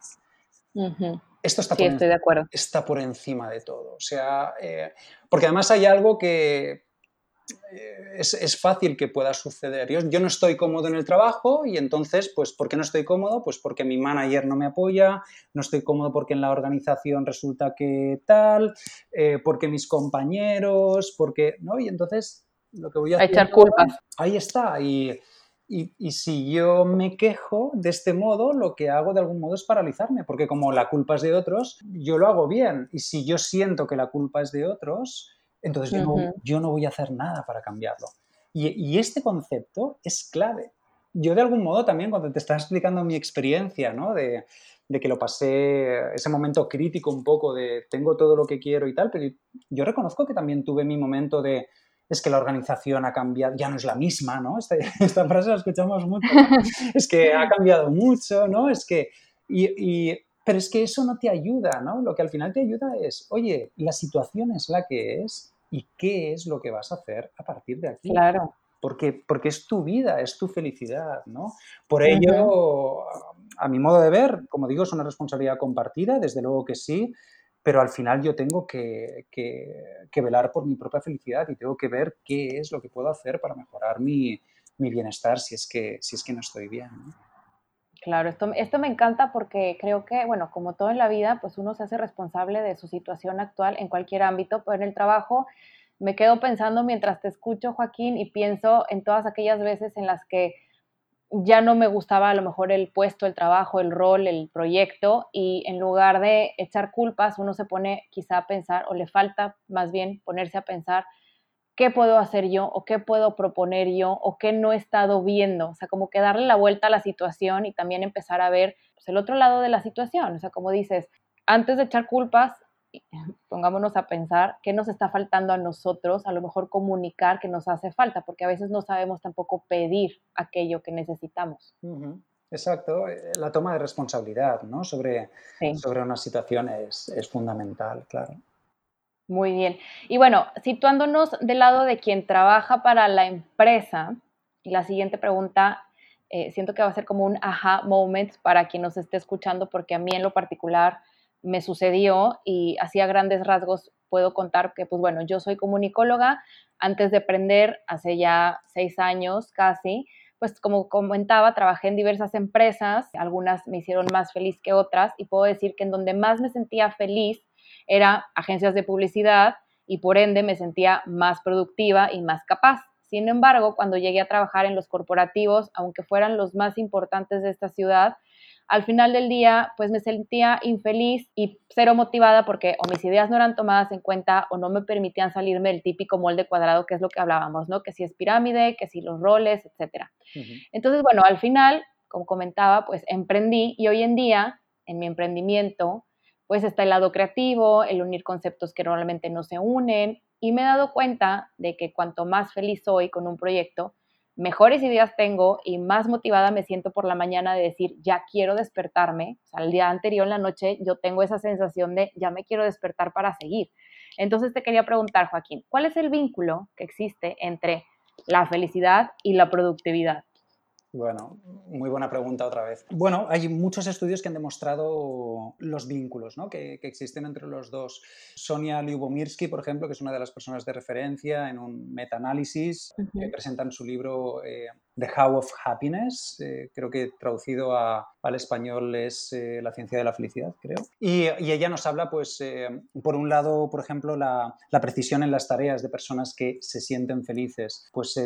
esto está, por, estoy de acuerdo. está por encima de todo. O sea, eh, porque además hay algo que eh, es, fácil que pueda suceder. Yo, yo, no estoy cómodo en el trabajo y entonces, pues, ¿por qué no estoy cómodo? Pues porque mi manager no me apoya, no estoy cómodo porque en la organización resulta que tal, eh, porque mis compañeros, porque, ¿no? Y entonces lo que voy a, echar culpas. Ahí está. Y, y, si yo me quejo de este modo, lo que hago de algún modo es paralizarme, porque como la culpa es de otros, yo lo hago bien. Y si yo siento que la culpa es de otros, entonces yo, no, voy a hacer nada para cambiarlo. Y, este concepto es clave. Yo de algún modo también, cuando te estaba explicando mi experiencia, ¿no? De, de que lo pasé, ese momento crítico un poco de tengo todo lo que quiero y tal, pero yo reconozco que también tuve mi momento de es que la organización ha cambiado, ya no es la misma, ¿no? Esta, esta frase la escuchamos mucho, es que ha cambiado mucho, ¿no? Es que, y, pero es que eso no te ayuda, ¿no? Lo que al final te ayuda es, oye, la situación es la que es y qué es lo que vas a hacer a partir de aquí. Claro. Porque, porque es tu vida, es tu felicidad, ¿no? Por ello, a mi modo de ver, como digo, es una responsabilidad compartida, desde luego que sí, pero al final yo tengo que, velar por mi propia felicidad y tengo que ver qué es lo que puedo hacer para mejorar mi, bienestar si es, que, si es que no estoy bien. Claro, esto, esto me encanta porque creo que, bueno, como todo en la vida, pues uno se hace responsable de su situación actual en cualquier ámbito, pero en el trabajo me quedo pensando mientras te escucho, Joaquín, y pienso en todas aquellas veces en las que ya no me gustaba a lo mejor el puesto, el trabajo, el rol, el proyecto y en lugar de echar culpas, uno se pone quizá a pensar o le falta más bien ponerse a pensar qué puedo hacer yo o qué puedo proponer yo o qué no he estado viendo. O sea, como que darle la vuelta a la situación y también empezar a ver pues, el otro lado de la situación. O sea, como dices, antes de echar culpas, pongámonos a pensar qué nos está faltando a nosotros, a lo mejor comunicar que nos hace falta, porque a veces no sabemos tampoco pedir aquello que necesitamos. Exacto, eh, la toma de responsabilidad ¿no? sobre, sobre una situación es, es, fundamental, claro. Muy bien. Y bueno, situándonos del lado de quien trabaja para la empresa, la siguiente pregunta eh, siento que va a ser como un aha moment para quien nos esté escuchando, porque a mí en lo particular me sucedió y hacía grandes rasgos puedo contar que, pues bueno, yo soy comunicóloga, antes de aprender, hace ya seis años casi, pues como comentaba, trabajé en diversas empresas, algunas me hicieron más feliz que otras y puedo decir que en donde más me sentía feliz era agencias de publicidad y por ende me sentía más productiva y más capaz. Sin embargo, cuando llegué a trabajar en los corporativos, aunque fueran los más importantes de esta ciudad, al final del día, pues me sentía infeliz y cero motivada porque o mis ideas no eran tomadas en cuenta o no me permitían salirme del típico molde cuadrado, que es lo que hablábamos, ¿no? Que si es pirámide, que si los roles, etcétera. Entonces, bueno, al final, como comentaba, pues emprendí y hoy en día, en mi emprendimiento, pues está el lado creativo, el unir conceptos que normalmente no se unen y me he dado cuenta de que cuanto más feliz soy con un proyecto, mejores ideas tengo y más motivada me siento por la mañana de decir, ya quiero despertarme. O sea, el día anterior, en la noche, yo tengo esa sensación de, ya me quiero despertar para seguir. Entonces te quería preguntar, Joaquín, ¿cuál es el vínculo que existe entre la felicidad y la productividad? Bueno, muy buena pregunta otra vez. Bueno, hay muchos estudios que han demostrado los vínculos ¿no? que, existen entre los dos. Sonia Lyubomirsky, por ejemplo, que es una de las personas de referencia en un metaanálisis que presenta en su libro eh, The How of Happiness, eh, creo que traducido al español es eh, La ciencia de la felicidad, creo. Y, ella nos habla, pues, eh, por un lado, por ejemplo, la, precisión en las tareas de personas que se sienten felices, pues, si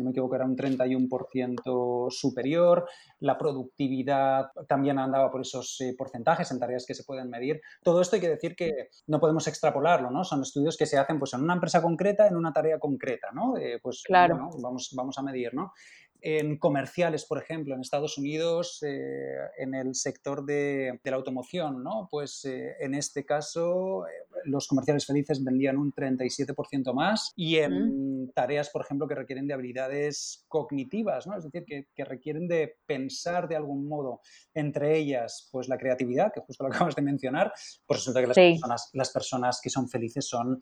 no me equivoco, era un 31% superior, la productividad también andaba por esos porcentajes en tareas que se pueden medir. Todo esto hay que decir que no podemos extrapolarlo, ¿no? Son estudios que se hacen, pues, en una empresa concreta, en una tarea concreta, ¿no? pues, claro. vamos vamos a medir, ¿no? En comerciales, por ejemplo, en Estados Unidos, eh, en el sector de, la automoción, ¿no? Pues eh, en este caso, eh, los comerciales felices vendían un 37% más y en tareas, por ejemplo, que requieren de habilidades cognitivas, ¿no? Es decir, que, requieren de pensar de algún modo, entre ellas, pues la creatividad, que justo lo acabas de mencionar, pues resulta que las, personas, las personas que son felices son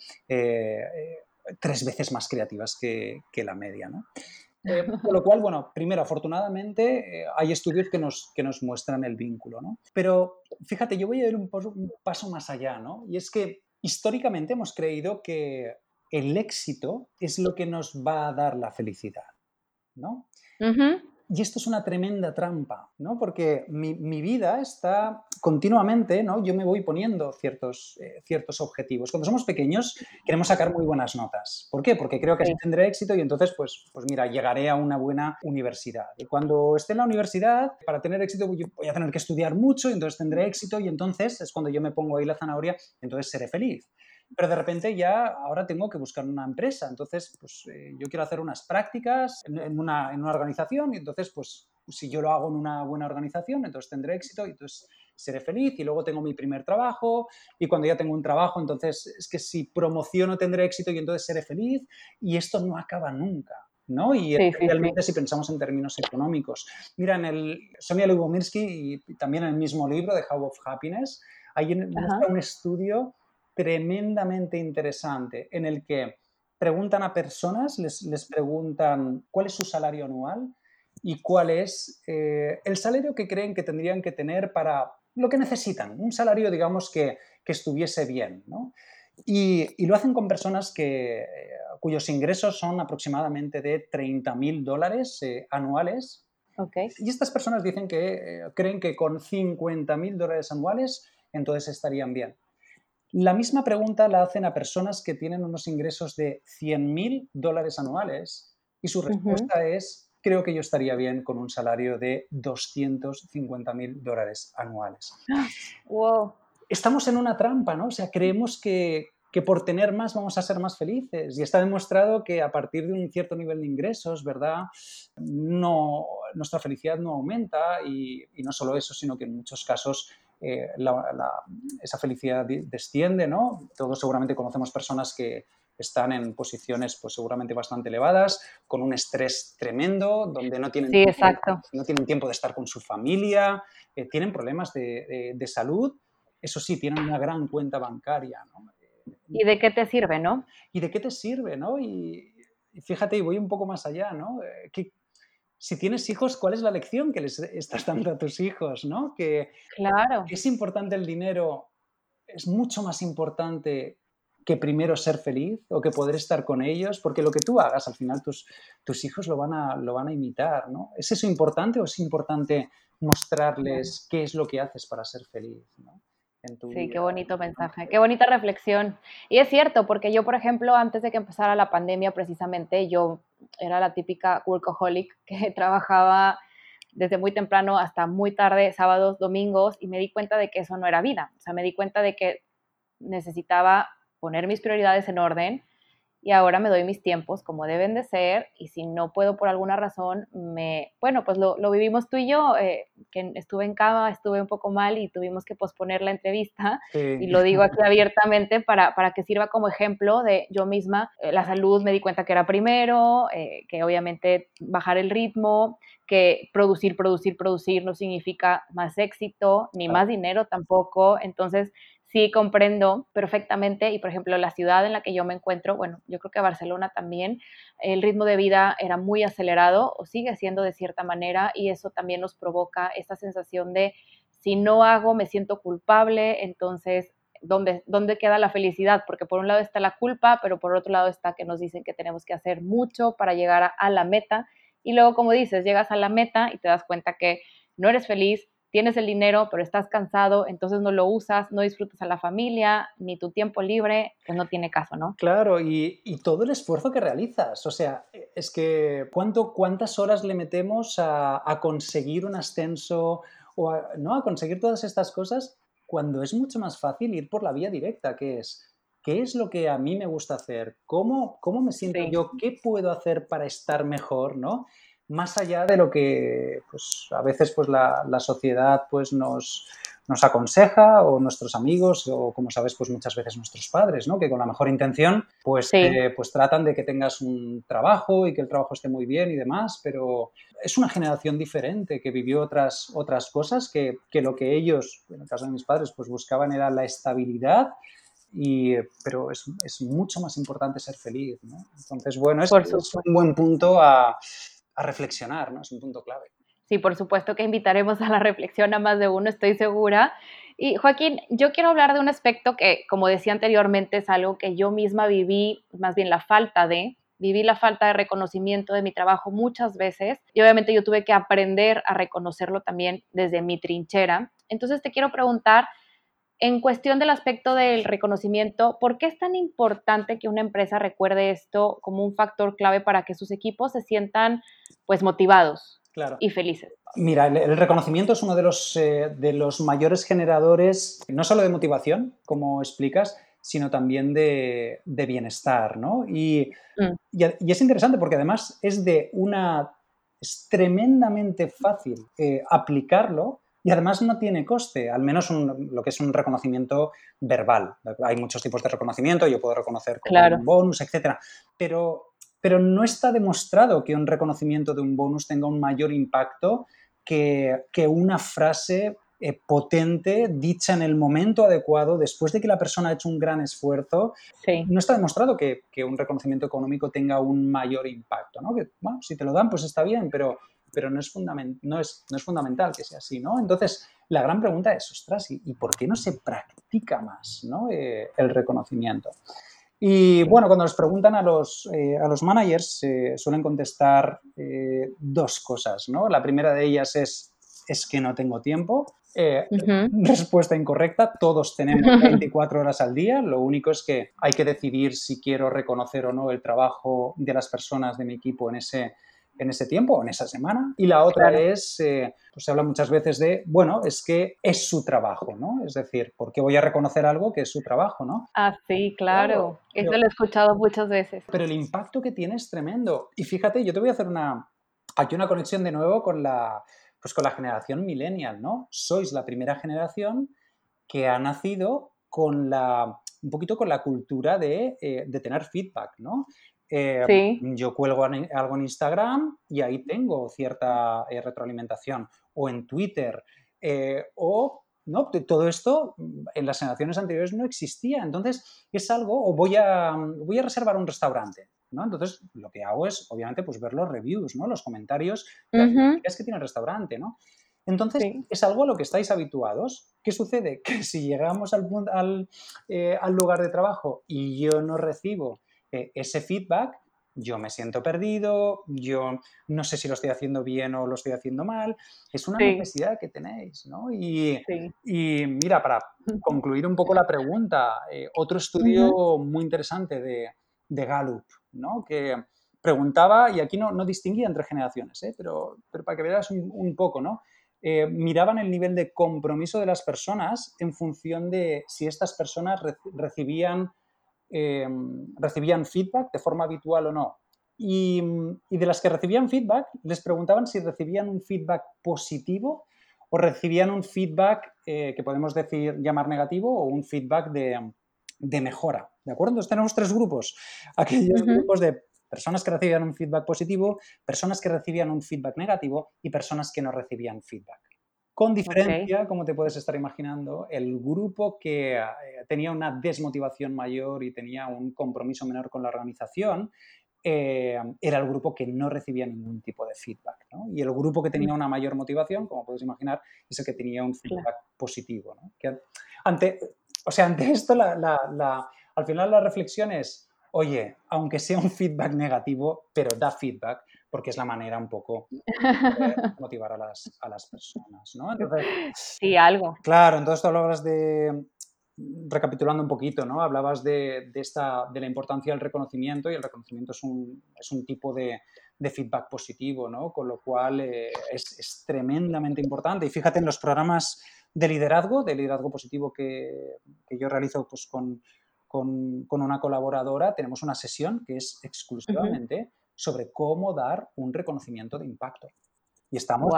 tres veces más creativas que, la media. ¿no? Eh, con lo cual, bueno, primero, afortunadamente, eh, hay estudios que nos, que nos muestran el vínculo, ¿no? Pero fíjate, yo voy a ir un, un paso más allá, ¿no? Y es que históricamente hemos creído que el éxito es lo que nos va a dar la felicidad, ¿no? Y esto es una tremenda trampa, ¿no? Porque mi, vida está continuamente, ¿no? Yo me voy poniendo ciertos, eh, ciertos objetivos. Cuando somos pequeños queremos sacar muy buenas notas. ¿Por qué? Porque creo que así tendré éxito y entonces, pues, pues mira, llegaré a una buena universidad. Y cuando esté en la universidad, para tener éxito voy a tener que estudiar mucho y entonces tendré éxito y entonces es cuando yo me pongo ahí la zanahoria, entonces seré feliz pero de repente ya ahora tengo que buscar una empresa. Entonces, pues eh, yo quiero hacer unas prácticas en, una, en, una, organización y entonces, pues si yo lo hago en una buena organización, entonces tendré éxito y entonces seré feliz y luego tengo mi primer trabajo y cuando ya tengo un trabajo, entonces es que si promociono tendré éxito y entonces seré feliz y esto no acaba nunca. ¿no? Y realmente si pensamos en términos económicos. Mira, en el Sonia Lubomirsky y también en el mismo libro de How of Happiness, hay un estudio tremendamente interesante en el que preguntan a personas, les, les preguntan cuál es su salario anual y cuál es eh, el salario que creen que tendrían que tener para lo que necesitan, un salario, digamos, que, que estuviese bien. ¿no? Y, y, lo hacen con personas que, eh, cuyos ingresos son aproximadamente de 30 mil dólares eh, anuales. Okay. Y estas personas dicen que creen que con 50 mil dólares anuales entonces estarían bien. La misma pregunta la hacen a personas que tienen unos ingresos de 100.000 dólares anuales y su respuesta es, creo que yo estaría bien con un salario de 250.000 dólares anuales. Wow. Estamos en una trampa, ¿no? O sea, creemos que, por tener más vamos a ser más felices. Y está demostrado que a partir de un cierto nivel de ingresos, ¿verdad? No, nuestra felicidad no aumenta y, y, no solo eso, sino que en muchos casos eh, esa felicidad desciende, ¿no? Todos seguramente conocemos personas que están en posiciones pues seguramente bastante elevadas, con un estrés tremendo, donde no tienen, tiempo, no tienen tiempo de estar con su familia, eh, tienen problemas de, salud, eso sí, tienen una gran cuenta bancaria, ¿Y de qué te sirve, no? ¿Y de qué te sirve, no? Y, fíjate, y voy un poco más allá, ¿no? Eh, si tienes hijos, ¿cuál es la lección que les estás dando a tus hijos? ¿no? Que claro. es importante el dinero, es mucho más importante que primero ser feliz o que poder estar con ellos, porque lo que tú hagas al final tus, tus hijos lo van, a, lo van a imitar. ¿no? ¿Es eso importante o es importante mostrarles qué es lo que haces para ser feliz? ¿no? Sí, qué bonito mensaje, qué bonita reflexión. Y es cierto, porque yo, por ejemplo, antes de que empezara la pandemia, precisamente, yo era la típica workaholic que trabajaba desde muy temprano hasta muy tarde, sábados, domingos, y me di cuenta de que eso no era vida. O sea, me di cuenta de que necesitaba poner mis prioridades en orden y ahora me doy mis tiempos como deben de ser y si no puedo por alguna razón, me, bueno, pues lo, lo vivimos tú y yo, eh, que estuve en cama, estuve un poco mal y tuvimos que posponer la entrevista y lo digo aquí abiertamente para, para, que sirva como ejemplo de yo misma, eh, la salud me di cuenta que era primero, eh, que obviamente bajar el ritmo, que producir, producir, producir no significa más éxito ni más dinero tampoco, entonces sí comprendo perfectamente y por ejemplo la ciudad en la que yo me encuentro, bueno, yo creo que Barcelona también, el ritmo de vida era muy acelerado o sigue siendo de cierta manera y eso también nos provoca esta sensación de si no hago me siento culpable, entonces ¿dónde, ¿dónde queda la felicidad? Porque por un lado está la culpa, pero por otro lado está que nos dicen que tenemos que hacer mucho para llegar a, a la meta y luego como dices, llegas a la meta y te das cuenta que no eres feliz, tienes el dinero, pero estás cansado, entonces no lo usas, no disfrutas a la familia, ni tu tiempo libre, pues no tiene caso, ¿no? Claro, y, todo el esfuerzo que realizas, o sea, es que ¿cuánto, ¿cuántas horas le metemos a, conseguir un ascenso o a, ¿no? a conseguir todas estas cosas cuando es mucho más fácil ir por la vía directa, que es... ¿Qué es lo que a mí me gusta hacer? ¿Cómo, cómo me siento yo? ¿Qué puedo hacer para estar mejor? ¿no? Más allá de lo que pues, a veces pues, la, sociedad pues, nos, nos, aconseja o nuestros amigos o como sabes pues muchas veces nuestros padres, ¿no? que con la mejor intención pues, eh, pues tratan de que tengas un trabajo y que el trabajo esté muy bien y demás, pero es una generación diferente que vivió otras, otras cosas que, que lo que ellos, en el caso de mis padres, pues buscaban era la estabilidad y, pero es, es, mucho más importante ser feliz. ¿no? Entonces, bueno, es, es, un buen punto a, a reflexionar, ¿no? es un punto clave. Sí, por supuesto que invitaremos a la reflexión a más de uno, estoy segura. Y Joaquín, yo quiero hablar de un aspecto que, como decía anteriormente, es algo que yo misma viví, más bien la falta de, viví la falta de reconocimiento de mi trabajo muchas veces y obviamente yo tuve que aprender a reconocerlo también desde mi trinchera. Entonces te quiero preguntar, en cuestión del aspecto del reconocimiento, ¿por qué es tan importante que una empresa recuerde esto como un factor clave para que sus equipos se sientan pues motivados y felices? Mira, el, reconocimiento es uno de los, eh, de los mayores generadores, no solo de motivación, como explicas, sino también de, bienestar, ¿no? Mm. Y, y, es interesante porque además es de una... es tremendamente fácil eh, aplicarlo y además no tiene coste, al menos lo que es un reconocimiento verbal. Hay muchos tipos de reconocimiento, yo puedo reconocer con un bonus, etc. Pero, pero no está demostrado que un reconocimiento de un bonus tenga un mayor impacto que, que una frase eh, potente, dicha en el momento adecuado, después de que la persona ha hecho un gran esfuerzo. No está demostrado que, un reconocimiento económico tenga un mayor impacto. ¿no? Que, bueno, si te lo dan, pues está bien, pero, pero no, es no, es, no es fundamental que sea así. ¿no? Entonces, la gran pregunta es, ostras, ¿y, por qué no se practica más ¿no? Eh, el reconocimiento? Y bueno, cuando les preguntan a los, eh, a los managers, suelen contestar dos cosas. ¿no? La primera de ellas es, es que no tengo tiempo. Eh, respuesta incorrecta, todos tenemos 24 horas al día, lo único es que hay que decidir si quiero reconocer o no el trabajo de las personas de mi equipo en ese, en ese tiempo o en esa semana. Y la otra es, eh, pues se habla muchas veces de, bueno, es que es su trabajo, ¿no? Es decir, ¿por qué voy a reconocer algo que es su trabajo, ¿no? Ah, sí, claro. Eso lo he escuchado muchas veces. Pero el impacto que tiene es tremendo. Y fíjate, yo te voy a hacer una, aquí una conexión de nuevo con la pues con la generación millennial, ¿no? Sois la primera generación que ha nacido con la, un poquito con la cultura de, eh, tener feedback, ¿no? Eh, yo cuelgo algo en Instagram y ahí tengo cierta eh, retroalimentación, o en Twitter, o ¿no? Todo esto en las generaciones anteriores no existía. Entonces, es algo, o voy a, voy a reservar un restaurante. ¿no? Entonces, lo que hago es, obviamente, pues ver los reviews, ¿no? Los comentarios es que tiene el restaurante, ¿no? Entonces, es algo a lo que estáis habituados. ¿Qué sucede? Que si llegamos al, al, eh, al lugar de trabajo y yo no recibo eh, ese feedback, yo me siento perdido, yo no sé si lo estoy haciendo bien o lo estoy haciendo mal. Es una necesidad que tenéis, ¿no? Y, y, mira, para concluir un poco la pregunta, eh, otro estudio muy interesante de, de Gallup, ¿no? que preguntaba, y aquí no, no distinguía entre generaciones, ¿eh? pero, pero, para que veas un, poco, ¿no? Eh, miraban el nivel de compromiso de las personas en función de si estas personas recibían, eh, recibían feedback de forma habitual o no. Y, y, de las que recibían feedback, les preguntaban si recibían un feedback positivo o recibían un feedback que podemos decir llamar negativo o un feedback de, de mejora. ¿De acuerdo? Entonces tenemos tres grupos. Aquellos grupos de personas que recibían un feedback positivo, personas que recibían un feedback negativo y personas que no recibían feedback. Con diferencia, como te puedes estar imaginando, el grupo que eh, tenía una desmotivación mayor y tenía un compromiso menor con la organización, eh, era el grupo que no recibía ningún tipo de feedback. Y el grupo que tenía una mayor motivación, como puedes imaginar, es el que tenía un feedback positivo. Que ante, o sea, ante esto, al final la reflexión es, oye, aunque sea un feedback negativo, pero da feedback, porque es la manera un poco de motivar a las, a las personas, ¿no? sí, algo. Claro, entonces tú hablabas de, recapitulando un poquito, ¿no? Hablabas de, esta, de la importancia del reconocimiento y el reconocimiento es un, es un tipo de, de, feedback positivo, ¿no? Con lo cual eh, es, es, tremendamente importante. Y fíjate en los programas de liderazgo, de liderazgo positivo que, yo realizo pues, con, una colaboradora, tenemos una sesión que es exclusivamente sobre cómo dar un reconocimiento de impacto. Y estamos,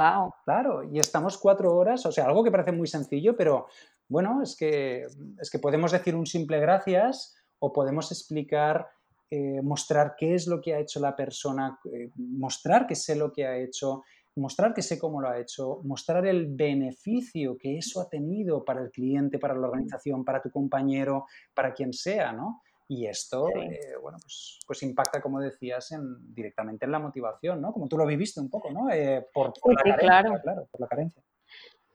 claro, y estamos cuatro horas, o sea, algo que parece muy sencillo, pero bueno, es que, es que podemos decir un simple gracias o podemos explicar, eh, mostrar qué es lo que ha hecho la persona, eh, mostrar que sé lo que ha hecho, mostrar que sé cómo lo ha hecho, mostrar el beneficio que eso ha tenido para el cliente, para la organización, para tu compañero, para quien sea, ¿no? Y esto, eh, bueno, pues, pues, impacta, como decías, en, directamente en la motivación, ¿no? Como tú lo viviste un poco, ¿no? Eh, por, la carencia, claro. por la carencia.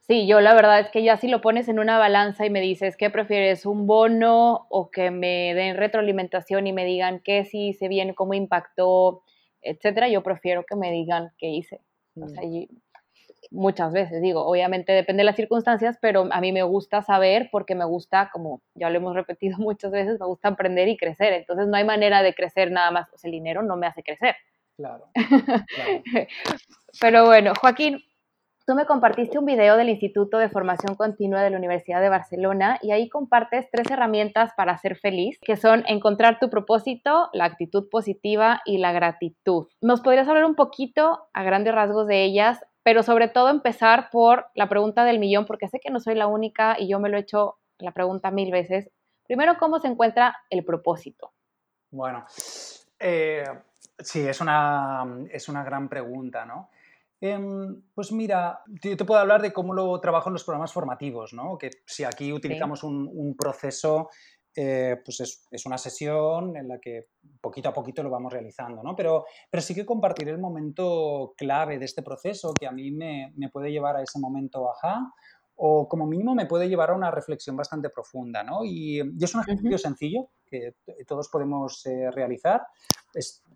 Sí, yo la verdad es que ya si lo pones en una balanza y me dices, ¿qué prefieres? ¿Un bono o que me den retroalimentación y me digan qué sí hice bien, cómo impactó, etcétera? Yo prefiero que me digan qué hice. O sea, mm. Muchas veces digo, obviamente depende de las circunstancias, pero a mí me gusta saber porque me gusta, como ya lo hemos repetido muchas veces, me gusta aprender y crecer. Entonces no hay manera de crecer nada más. O sea, el dinero no me hace crecer. Claro. claro. pero bueno, Joaquín, Tú me compartiste un video del Instituto de Formación Continua de la Universidad de Barcelona y ahí compartes tres herramientas para ser feliz, que son encontrar tu propósito, la actitud positiva y la gratitud. ¿Nos podrías hablar un poquito a grandes rasgos de ellas, pero sobre todo empezar por la pregunta del millón, porque sé que no soy la única y yo me lo he hecho la pregunta mil veces. Primero, ¿cómo se encuentra el propósito? Bueno, eh, sí, es una, es una gran pregunta, ¿no? Em, pues mira, yo te puedo hablar de cómo lo trabajo en los programas formativos, ¿no? Que si aquí utilizamos un, proceso, eh, pues es, una sesión en la que poquito a poquito lo vamos realizando, ¿no? Pero, pero sí que compartiré el momento clave de este proceso que a mí me, puede llevar a ese momento ajá o como mínimo me puede llevar a una reflexión bastante profunda, ¿no? Y, es un ejercicio sencillo que todos podemos eh, realizar.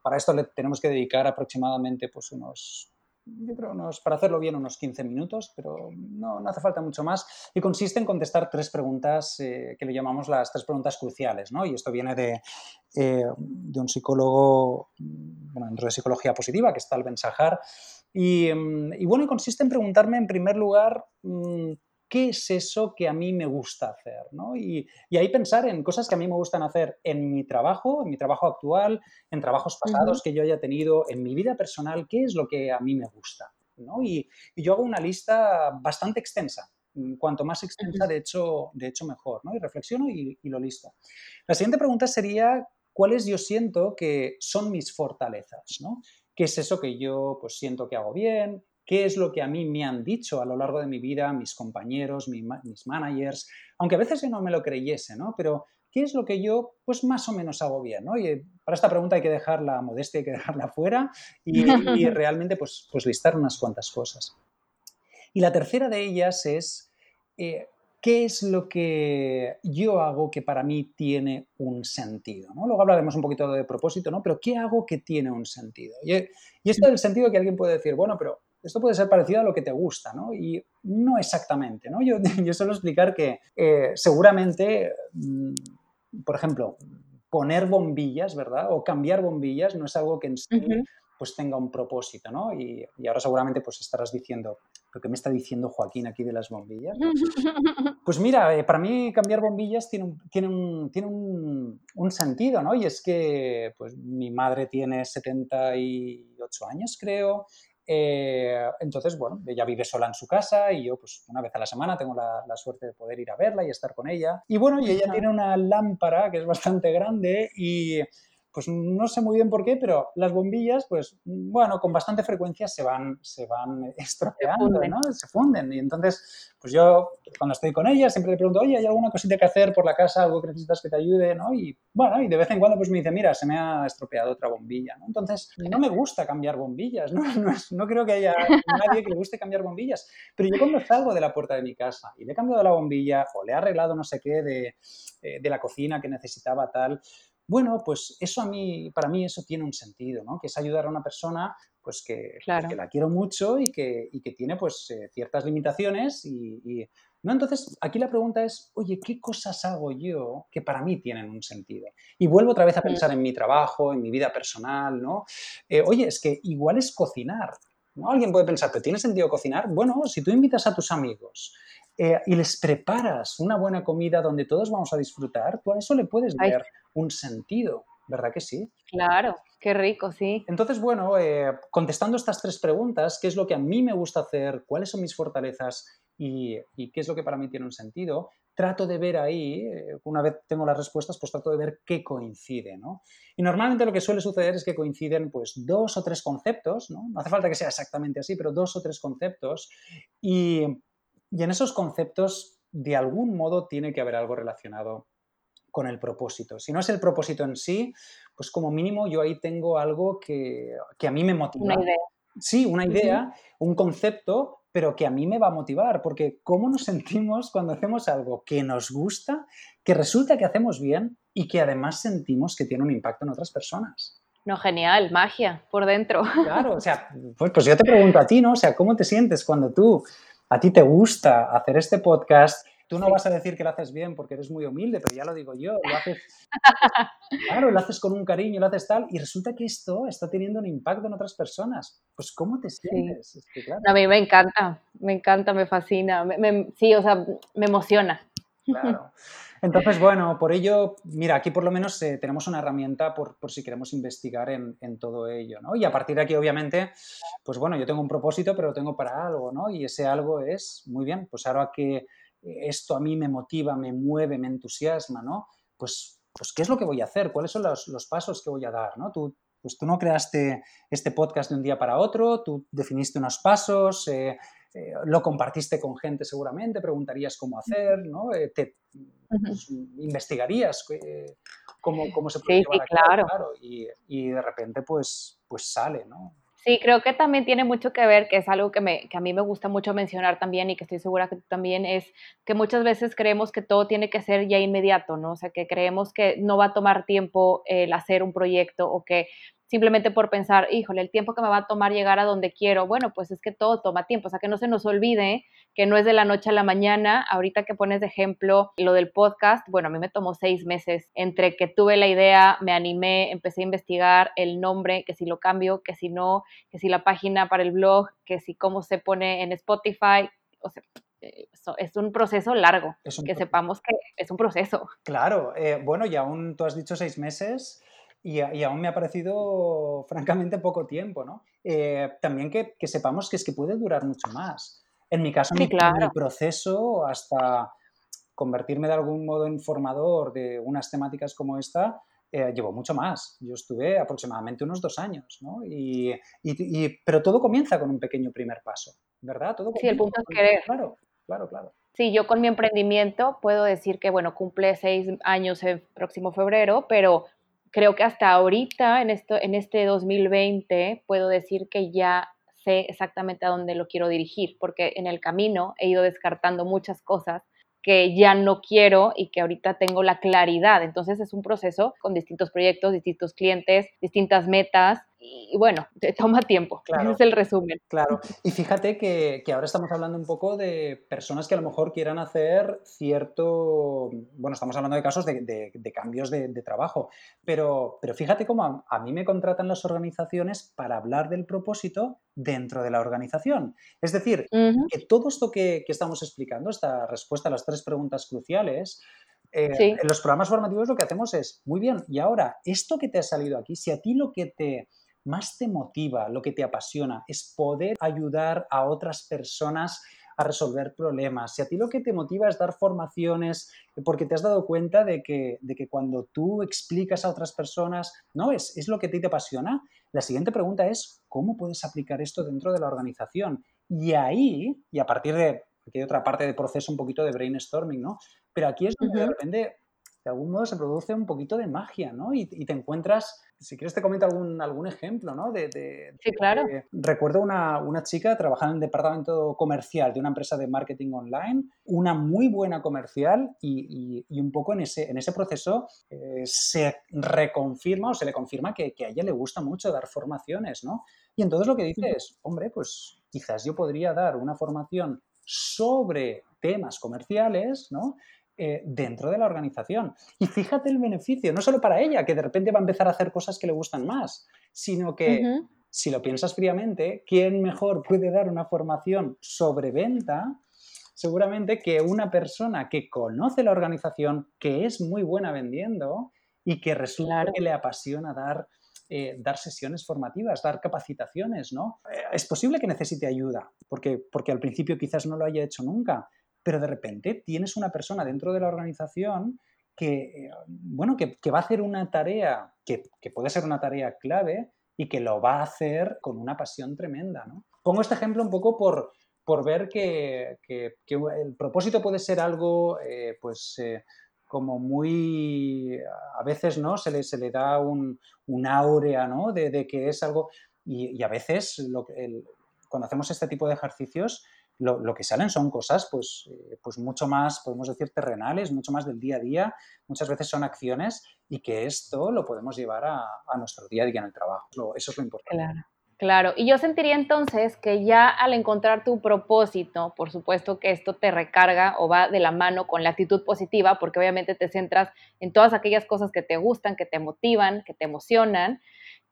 para esto le tenemos que dedicar aproximadamente pues, unos yo creo, unos, para hacerlo bien, unos 15 minutos, pero no, no, hace falta mucho más. Y consiste en contestar tres preguntas eh, que le llamamos las tres preguntas cruciales, ¿no? Y esto viene de, eh, de un psicólogo, bueno, dentro de psicología positiva, que es Tal Ben Sahar. Y, mm, y, bueno, consiste en preguntarme, en primer lugar, mm, qué es eso que a mí me gusta hacer, ¿no? Y, ahí pensar en cosas que a mí me gustan hacer en mi trabajo, en mi trabajo actual, en trabajos pasados que yo haya tenido, en mi vida personal, qué es lo que a mí me gusta, ¿no? Y, yo hago una lista bastante extensa. Cuanto más extensa, de hecho, de hecho mejor, ¿no? Y reflexiono y, y lo listo. La siguiente pregunta sería, ¿cuáles yo siento que son mis fortalezas, ¿no? ¿Qué es eso que yo pues, siento que hago bien? Qué es lo que a mí me han dicho a lo largo de mi vida mis compañeros, mis managers, aunque a veces yo no me lo creyese, ¿no? Pero ¿qué es lo que yo pues más o menos hago bien? ¿no? Y eh, para esta pregunta hay que dejar la modestia, hay que dejarla fuera y, realmente pues, pues listar unas cuantas cosas. Y la tercera de ellas es eh, qué es lo que yo hago que para mí tiene un sentido. ¿no? Luego hablaremos un poquito de propósito, ¿no? pero ¿qué hago que tiene un sentido? Y, y esto es el sentido que alguien puede decir, bueno, pero esto puede ser parecido a lo que te gusta, ¿no? Y no exactamente, ¿no? Yo, yo suelo explicar que eh, seguramente, mm, por ejemplo, poner bombillas, ¿verdad? O cambiar bombillas no es algo que en sí pues tenga un propósito, ¿no? Y, ahora seguramente pues estarás diciendo, ¿pero qué me está diciendo Joaquín aquí de las bombillas? Pues mira, eh, para mí cambiar bombillas tiene, un, tiene, un, tiene un, sentido, ¿no? Y es que pues mi madre tiene 78 años, creo, eh, entonces, bueno, ella vive sola en su casa y yo, pues una vez a la semana tengo la, suerte de poder ir a verla y estar con ella. Y bueno, y ella tiene una lámpara que es bastante grande y pues no sé muy bien por qué, pero las bombillas, pues bueno, con bastante frecuencia se van, se van estropeando, se ¿no? Se funden. Y entonces, pues yo cuando estoy con ella siempre le pregunto, oye, ¿hay alguna cosita que hacer por la casa, algo que necesitas que te ayude, ¿no? Y bueno, y de vez en cuando pues me dice, mira, se me ha estropeado otra bombilla, ¿no? Entonces, no me gusta cambiar bombillas, ¿no? No, creo que haya nadie que le guste cambiar bombillas. Pero yo cuando salgo de la puerta de mi casa y le he cambiado la bombilla o le he arreglado no sé qué de, eh, de la cocina que necesitaba tal, bueno, pues eso a mí, para mí eso tiene un sentido, ¿no? Que es ayudar a una persona pues que, pues la quiero mucho y que, que tiene pues eh, ciertas limitaciones y, ¿no? Entonces, aquí la pregunta es, oye, ¿qué cosas hago yo que para mí tienen un sentido? Y vuelvo otra vez a pensar en mi trabajo, en mi vida personal, ¿no? Eh, oye, es que igual es cocinar, ¿no? Alguien puede pensar, ¿pero tiene sentido cocinar? Bueno, si tú invitas a tus amigos eh, y les preparas una buena comida donde todos vamos a disfrutar, tú a eso le puedes dar un sentido, ¿verdad que sí? Claro, qué rico, sí. Entonces, bueno, eh, contestando estas tres preguntas, ¿qué es lo que a mí me gusta hacer? ¿Cuáles son mis fortalezas? Y, qué es lo que para mí tiene un sentido, trato de ver ahí, eh, una vez tengo las respuestas, pues trato de ver qué coincide, ¿no? Y normalmente lo que suele suceder es que coinciden pues dos o tres conceptos, ¿no? No hace falta que sea exactamente así, pero dos o tres conceptos y, y en esos conceptos de algún modo tiene que haber algo relacionado con el propósito. Si no es el propósito en sí, pues como mínimo yo ahí tengo algo que, que a mí me motiva. Una idea. Sí, una idea, un concepto, pero que a mí me va a motivar, porque ¿cómo nos sentimos cuando hacemos algo que nos gusta, que resulta que hacemos bien y que además sentimos que tiene un impacto en otras personas? No, genial, magia por dentro. Claro, o sea, pues, pues yo te pregunto a ti, ¿no? O sea, ¿cómo te sientes cuando tú, a ti te gusta hacer este podcast, Tú no vas a decir que lo haces bien porque eres muy humilde, pero ya lo digo yo, lo haces, claro, lo haces con un cariño, lo haces tal, y resulta que esto está teniendo un impacto en otras personas. Pues, ¿cómo te sientes? A mí me encanta, me encanta, me fascina, sí, o sea, me emociona. Claro. Entonces, bueno, por ello, mira, aquí por lo menos eh, tenemos una herramienta por, por si queremos investigar en, en, todo ello, ¿no? Y a partir de aquí, obviamente, pues bueno, yo tengo un propósito, pero lo tengo para algo, ¿no? Y ese algo es, muy bien, pues ahora que esto a mí me motiva, me mueve, me entusiasma, ¿no? Pues, pues ¿qué es lo que voy a hacer? ¿Cuáles son los, pasos que voy a dar? ¿no? Tú, pues tú no creaste este podcast de un día para otro, tú definiste unos pasos, eh, eh, lo compartiste con gente seguramente, preguntarías cómo hacer, ¿no? Eh, te, pues, investigarías cómo, cómo, se puede llevar claro. claro y, y, de repente pues, pues sale, ¿no? Sí, creo que también tiene mucho que ver, que es algo que, me, que a mí me gusta mucho mencionar también y que estoy segura que tú también, es que muchas veces creemos que todo tiene que ser ya inmediato, ¿no? O sea, que creemos que no va a tomar tiempo el hacer un proyecto o que simplemente por pensar, híjole, el tiempo que me va a tomar llegar a donde quiero, bueno, pues es que todo toma tiempo, o sea, que no se nos olvide que no es de la noche a la mañana, ahorita que pones de ejemplo lo del podcast, bueno, a mí me tomó seis meses entre que tuve la idea, me animé, empecé a investigar el nombre, que si lo cambio, que si no, que si la página para el blog, que si cómo se pone en Spotify, o sea, eh, es un proceso largo, que sepamos que es un proceso. Claro, eh, bueno, y aún tú has dicho seis meses, y, aún me ha parecido francamente poco tiempo, ¿no? Eh, también que, sepamos que es que puede durar mucho más. En mi caso, mi, proceso hasta convertirme de algún modo en formador de unas temáticas como esta, eh, llevó mucho más. Yo estuve aproximadamente unos dos años, ¿no? Y, pero todo comienza con un pequeño primer paso, ¿verdad? Todo sí, el punto es querer. Claro, claro, claro. Sí, yo con mi emprendimiento puedo decir que, bueno, cumple seis años el próximo febrero, pero creo que hasta ahorita, en, esto, en este 2020, puedo decir que ya sé exactamente a dónde lo quiero dirigir, porque en el camino he ido descartando muchas cosas que ya no quiero y que ahorita tengo la claridad. Entonces es un proceso con distintos proyectos, distintos clientes, distintas metas y bueno, te toma tiempo. Claro, Ese es el resumen. Claro. Y fíjate que, ahora estamos hablando un poco de personas que a lo mejor quieran hacer cierto. Bueno, estamos hablando de casos de, cambios de, trabajo, pero, pero fíjate cómo a, mí me contratan las organizaciones para hablar del propósito dentro de la organización. Es decir, que todo esto que, estamos explicando, esta respuesta a las tres preguntas cruciales, eh, en los programas formativos lo que hacemos es, muy bien, y ahora, esto que te ha salido aquí, si a ti lo que te más te motiva, lo que te apasiona, es poder ayudar a otras personas a resolver problemas. Si a ti lo que te motiva es dar formaciones, porque te has dado cuenta de que, de que cuando tú explicas a otras personas, ¿no? Es, es lo que a ti te apasiona. La siguiente pregunta es, ¿cómo puedes aplicar esto dentro de la organización? Y ahí, y a partir de, aquí hay otra parte de proceso un poquito de brainstorming, ¿no? Pero aquí es donde de repente de algún modo se produce un poquito de magia, ¿no? Y, te encuentras, si quieres te comento algún, algún ejemplo, ¿no? De, sí, claro. recuerdo una, una, chica trabajando en el departamento comercial de una empresa de marketing online, una muy buena comercial y, y, un poco en ese, en ese proceso eh, se reconfirma o se le confirma que, que, a ella le gusta mucho dar formaciones, ¿no? Y entonces lo que dice es, hombre, pues quizás yo podría dar una formación sobre temas comerciales, ¿no? Eh, dentro de la organización. Y fíjate el beneficio, no solo para ella, que de repente va a empezar a hacer cosas que le gustan más, sino que si lo piensas fríamente, ¿quién mejor puede dar una formación sobre venta? Seguramente que una persona que conoce la organización, que es muy buena vendiendo y que resulta que le apasiona dar eh, dar sesiones formativas, dar capacitaciones, ¿no? Eh, es posible que necesite ayuda, porque, porque al principio quizás no lo haya hecho nunca, pero de repente tienes una persona dentro de la organización que, eh, bueno, que, va a hacer una tarea que, puede ser una tarea clave y que lo va a hacer con una pasión tremenda. Pongo este ejemplo un poco por, por ver que, el propósito puede ser algo, eh, pues, eh, como muy, a veces, ¿no? Se le, se le da un, un áurea, ¿no? De, que es algo, y, a veces lo, cuando hacemos este tipo de ejercicios, lo, que salen son cosas pues, eh, pues mucho más, podemos decir, terrenales, mucho más del día a día, muchas veces son acciones y que esto lo podemos llevar a, nuestro día a día en el trabajo. Eso es lo importante. Claro. Claro, y yo sentiría entonces que ya al encontrar tu propósito, por supuesto que esto te recarga o va de la mano con la actitud positiva, porque obviamente te centras en todas aquellas cosas que te gustan, que te motivan, que te emocionan.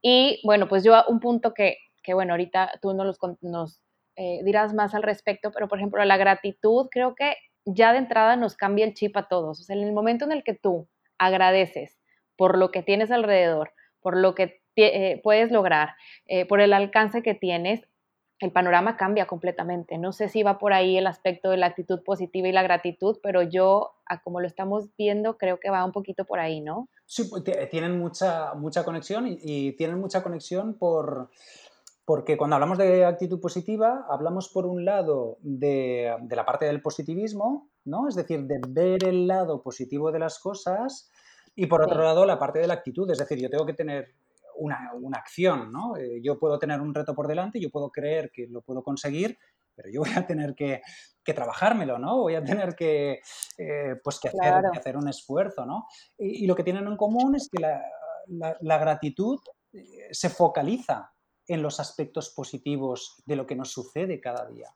Y bueno, pues yo un punto que, que bueno, ahorita tú nos, nos eh, dirás más al respecto, pero por ejemplo, la gratitud creo que ya de entrada nos cambia el chip a todos. O sea, en el momento en el que tú agradeces por lo que tienes alrededor, por lo que eh, puedes lograr, eh, por el alcance que tienes, el panorama cambia completamente. No sé si va por ahí el aspecto de la actitud positiva y la gratitud, pero yo, como lo estamos viendo, creo que va un poquito por ahí, ¿no? Sí, pues, tienen mucha, mucha conexión y, tienen mucha conexión por, porque cuando hablamos de actitud positiva, hablamos por un lado de, de, la parte del positivismo, ¿no? Es decir, de ver el lado positivo de las cosas y por otro lado la parte de la actitud, es decir, yo tengo que tener una, acción, ¿no? Eh, yo puedo tener un reto por delante, yo puedo creer que lo puedo conseguir, pero yo voy a tener que, trabajármelo, ¿no? Voy a tener que, eh, pues que hacer, un esfuerzo, ¿no? Y, lo que tienen en común es que la, gratitud eh, se focaliza en los aspectos positivos de lo que nos sucede cada día,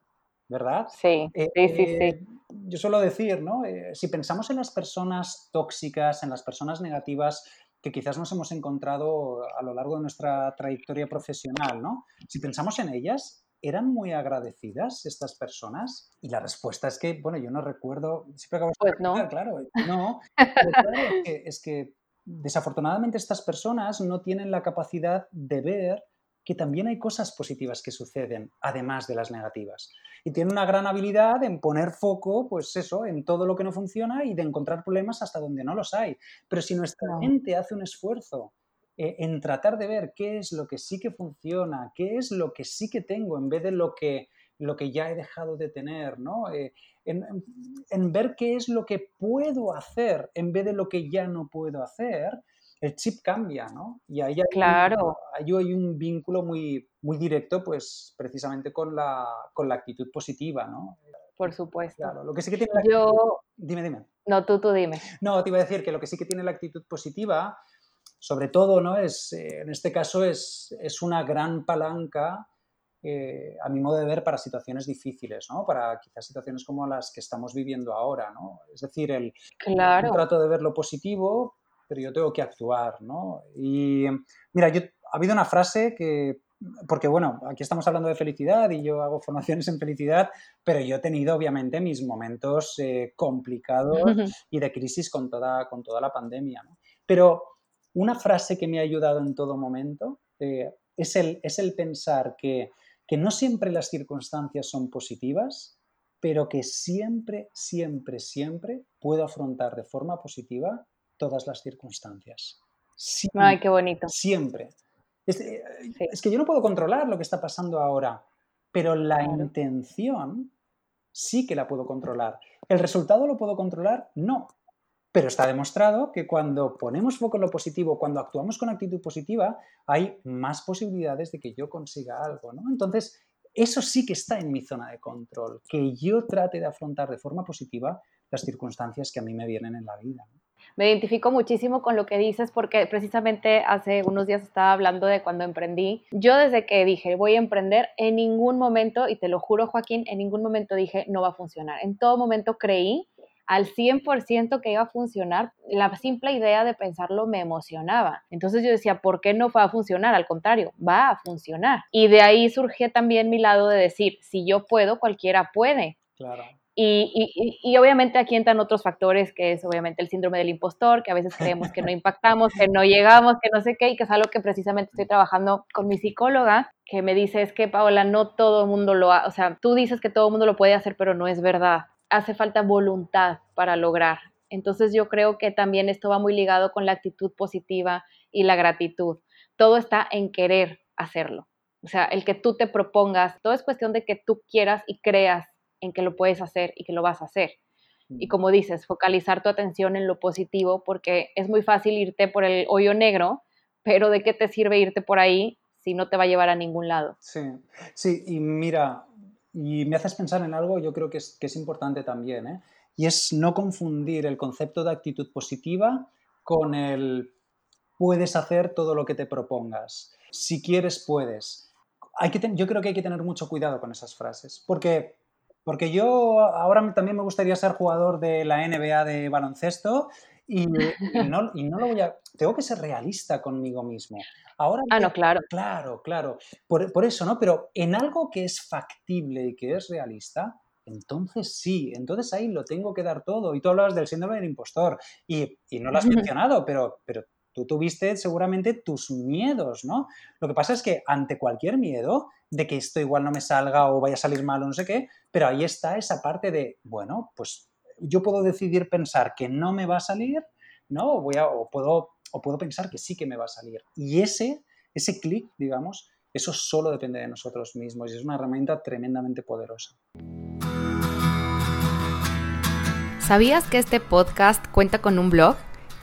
¿verdad? Sí, sí, sí, sí. Yo suelo decir, ¿no? si pensamos en las personas tóxicas, en las personas negativas, que quizás nos hemos encontrado a lo largo de nuestra trayectoria profesional, ¿no? Si pensamos en ellas, ¿eran muy agradecidas estas personas? Y la respuesta es que, bueno, yo no recuerdo, siempre acabo pues no. claro, no, es que desafortunadamente estas personas no tienen la capacidad de ver que también hay cosas positivas que suceden, además de las negativas. Y tiene una gran habilidad en poner foco, pues eso, en todo lo que no funciona y de encontrar problemas hasta donde no los hay. Pero si nuestra mente hace un esfuerzo eh, en tratar de ver qué es lo que sí que funciona, qué es lo que sí que tengo, en vez de lo que, lo que ya he dejado de tener, ¿no? Eh, en, en ver qué es lo que puedo hacer en vez de lo que ya no puedo hacer, el chip cambia, ¿no? Y ahí hay, claro. ahí hay un vínculo muy, muy directo, pues precisamente con la, con la actitud positiva, ¿no? Por supuesto. Claro, lo que sí que tiene la Yo... Dime, dime. No, tú, tú dime. No, te iba a decir que lo que sí que tiene la actitud positiva, sobre todo, ¿no? Es, eh, en este caso es, es una gran palanca eh, a mi modo de ver, para situaciones difíciles, ¿no? Para quizás situaciones como las que estamos viviendo ahora, ¿no? Es decir, el, claro. trato de ver lo positivo, pero yo tengo que actuar, ¿no? Y mira, yo, ha habido una frase que, porque bueno, aquí estamos hablando de felicidad y yo hago formaciones en felicidad, pero yo he tenido obviamente mis momentos eh, complicados y de crisis con toda, con toda la pandemia, ¿no? Pero una frase que me ha ayudado en todo momento eh, es, el, es el pensar que, que no siempre las circunstancias son positivas, pero que siempre, siempre, siempre puedo afrontar de forma positiva todas las circunstancias. Ay, qué bonito. Siempre. Eh, es, que yo no puedo controlar lo que está pasando ahora, pero la intención sí que la puedo controlar. ¿El resultado lo puedo controlar? No. Pero está demostrado que cuando ponemos foco en lo positivo, cuando actuamos con actitud positiva, hay más posibilidades de que yo consiga algo. ¿no? Entonces, eso sí que está en mi zona de control, que yo trate de afrontar de forma positiva las circunstancias que a mí me vienen en la vida. Me identifico muchísimo con lo que dices porque precisamente hace unos días estaba hablando de cuando emprendí. Yo desde que dije voy a emprender, en ningún momento, y te lo juro Joaquín, en ningún momento dije no va a funcionar. En todo momento creí al 100% que iba a funcionar. La simple idea de pensarlo me emocionaba. Entonces yo decía, ¿por qué no va a funcionar? Al contrario, va a funcionar. Y de ahí surgió también mi lado de decir, si yo puedo, cualquiera puede. Claro. Y, obviamente aquí entran otros factores, que es obviamente el síndrome del impostor, que a veces creemos que no impactamos, que no llegamos, que no sé qué, y que es algo que precisamente estoy trabajando con mi psicóloga, que me dice, es que Paola, no todo el mundo lo hace, o sea, tú dices que todo el mundo lo puede hacer, pero no es verdad. hace falta voluntad para lograr. Entonces yo creo que también esto va muy ligado con la actitud positiva y la gratitud. Todo está en querer hacerlo. O sea, el que tú te propongas, todo es cuestión de que tú quieras y creas en que lo puedes hacer y que lo vas a hacer. Y como dices, focalizar tu atención en lo positivo, porque es muy fácil irte por el hoyo negro, pero ¿de qué te sirve irte por ahí si no te va a llevar a ningún lado? Sí, sí, y mira, y me haces pensar en algo, yo creo que es, que es importante también, ¿eh? y es no confundir el concepto de actitud positiva con el puedes hacer todo lo que te propongas. Si quieres, puedes. Hay que yo creo que hay que tener mucho cuidado con esas frases, porque, porque yo ahora también me gustaría ser jugador de la NBA de baloncesto y, no, lo voy a... Tengo que ser realista conmigo mismo. Ahora, ah, no, claro. Claro, claro. Por, por, eso, ¿no? Pero en algo que es factible y que es realista, entonces sí, entonces ahí lo tengo que dar todo. Y tú hablabas del síndrome del impostor y, no lo has mencionado, pero, pero tú tuviste seguramente tus miedos, ¿no? Lo que pasa es que ante cualquier miedo de que esto igual no me salga o vaya a salir mal o no sé qué, pero ahí está esa parte de, bueno, pues yo puedo decidir pensar que no me va a salir, ¿no? O, voy a, o, puedo, o puedo pensar que sí que me va a salir. Y ese, ese clic, digamos, eso solo depende de nosotros mismos y es una herramienta tremendamente poderosa. ¿Sabías que este podcast cuenta con un blog?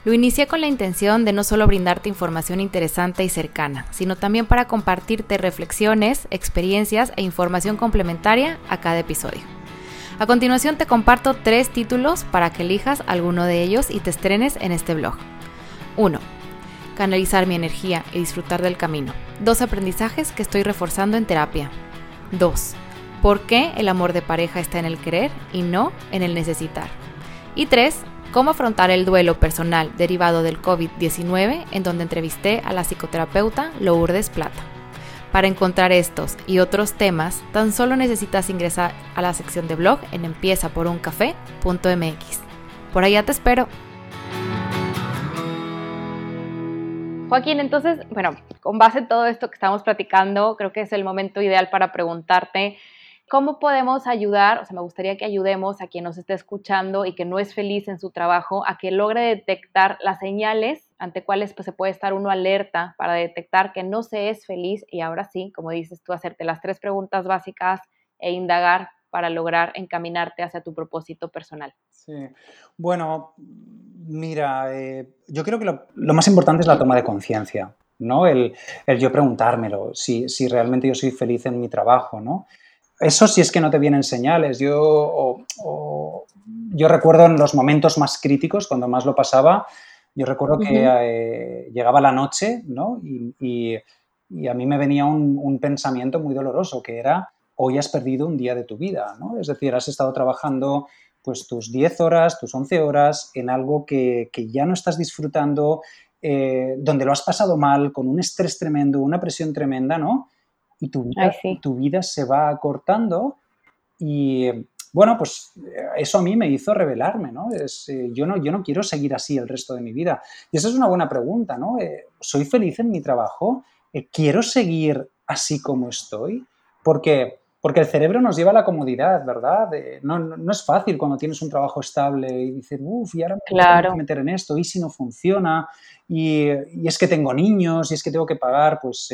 Lo inicié con la intención de no solo brindarte información interesante y cercana, sino también para compartirte reflexiones, experiencias e información complementaria a cada episodio. A continuación te comparto tres títulos para que elijas alguno de ellos y te estrenes en este blog. 1. Canalizar mi energía y disfrutar del camino. Dos aprendizajes que estoy reforzando en terapia. 2. ¿Por qué el amor de pareja está en el querer y no en el necesitar? Y tres, cómo afrontar el duelo personal derivado del COVID-19, en donde entrevisté a la psicoterapeuta Lourdes Plata. Para encontrar estos y otros temas, tan solo necesitas ingresar a la sección de blog en empiezaporuncafé.mx. Por allá te espero. Joaquín, entonces, bueno, con base en todo esto que estamos platicando, creo que es el momento ideal para preguntarte ¿Cómo podemos ayudar? O sea, me gustaría que ayudemos a quien nos esté escuchando y que no es feliz en su trabajo a que logre detectar las señales ante cuáles pues, se puede estar uno alerta para detectar que no se es feliz y ahora sí, como dices tú, hacerte las tres preguntas básicas e indagar para lograr encaminarte hacia tu propósito personal. Sí, bueno, mira, eh, yo creo que lo, más importante es la toma de conciencia, ¿no? El, yo preguntármelo, si, si realmente yo soy feliz en mi trabajo, ¿no? Eso sí es que no te vienen señales. Yo, yo recuerdo en los momentos más críticos, cuando más lo pasaba, yo recuerdo que eh, llegaba la noche ¿no? y, a mí me venía un, pensamiento muy doloroso, que era, hoy has perdido un día de tu vida. ¿no? Es decir, has estado trabajando pues tus 10 horas, tus 11 horas en algo que, ya no estás disfrutando, eh, donde lo has pasado mal, con un estrés tremendo, una presión tremenda, ¿no? Y tu vida, tu vida se va acortando y bueno, pues eso a mí me hizo revelarme, ¿no? Es, eh, yo ¿no? Yo no quiero seguir así el resto de mi vida. Y esa es una buena pregunta, ¿no? Eh, ¿Soy feliz en mi trabajo? Eh, ¿Quiero seguir así como estoy? Porque, porque el cerebro nos lleva a la comodidad, ¿verdad? No, no, es fácil cuando tienes un trabajo estable y dices, uff, y ahora me claro. tengo que meter en esto, y si no funciona, y, y, es que tengo niños, y es que tengo que pagar, pues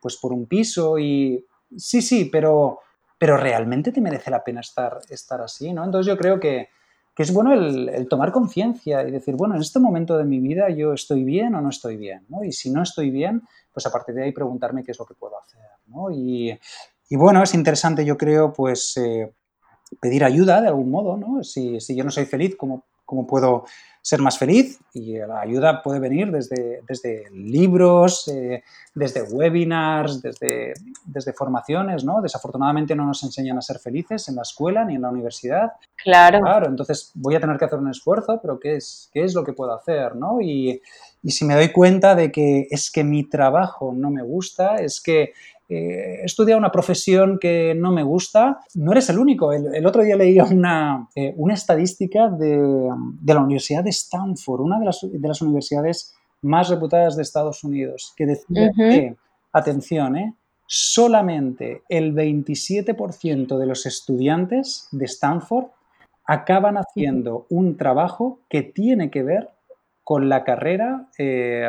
pues por un piso y sí, sí, pero, pero realmente te merece la pena estar, estar así, ¿no? Entonces yo creo que, es bueno el, tomar conciencia y decir, bueno, en este momento de mi vida yo estoy bien o no estoy bien, ¿no? Y si no estoy bien, pues a partir de ahí preguntarme qué es lo que puedo hacer, ¿no? Y, bueno, es interesante, yo creo, pues eh, pedir ayuda de algún modo, ¿no? Si, si yo no soy feliz, ¿cómo, cómo puedo ser más feliz y la ayuda puede venir desde, desde libros, eh, desde webinars, desde, desde formaciones, ¿no? Desafortunadamente no nos enseñan a ser felices en la escuela ni en la universidad. Claro. Claro, entonces voy a tener que hacer un esfuerzo, pero ¿qué es, qué es lo que puedo hacer, no? Y, y si me doy cuenta de que es que mi trabajo no me gusta, es que eh, he estudiado una profesión que no me gusta, no eres el único. El, otro día leía una, eh, una estadística de, la Universidad de Stanford, una de las, de las, universidades más reputadas de Estados Unidos, que decía que, atención, eh, solamente el 27% de los estudiantes de Stanford acaban haciendo un trabajo que tiene que ver con la carrera, eh,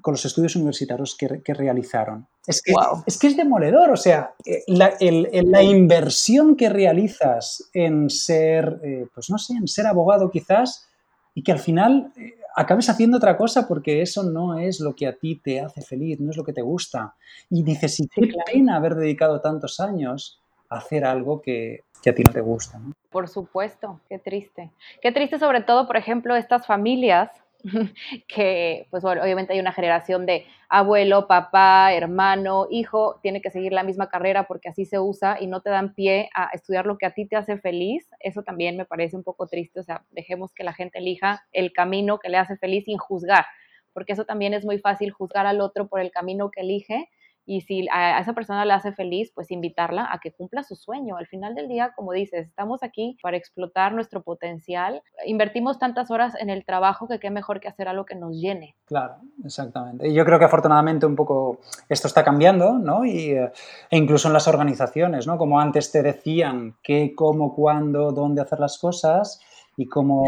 con los estudios universitarios que, realizaron. Es que, es que, es demoledor, o sea, eh, la, inversión que realizas en ser, eh, pues no sé, en ser abogado quizás, y que al final acabes haciendo otra cosa porque eso no es lo que a ti te hace feliz, no es lo que te gusta. Y dices, sí, qué pena haber dedicado tantos años a hacer algo que, que a ti no te gusta. Por supuesto, qué triste. Qué triste sobre todo, por ejemplo, estas familias que pues obviamente hay una generación de abuelo, papá, hermano, hijo, tiene que seguir la misma carrera porque así se usa y no te dan pie a estudiar lo que a ti te hace feliz, eso también me parece un poco triste, o sea, dejemos que la gente elija el camino que le hace feliz sin juzgar, porque eso también es muy fácil juzgar al otro por el camino que elige y si a esa persona le hace feliz, pues invitarla a que cumpla su sueño. Al final del día, como dices, estamos aquí para explotar nuestro potencial. Invertimos tantas horas en el trabajo que qué mejor que hacer algo que nos llene. Claro, exactamente. Y yo creo que afortunadamente un poco esto está cambiando, ¿no? Y, eh, e incluso en las organizaciones, ¿no? Como antes te decían qué, cómo, cuándo, dónde hacer las cosas y cómo,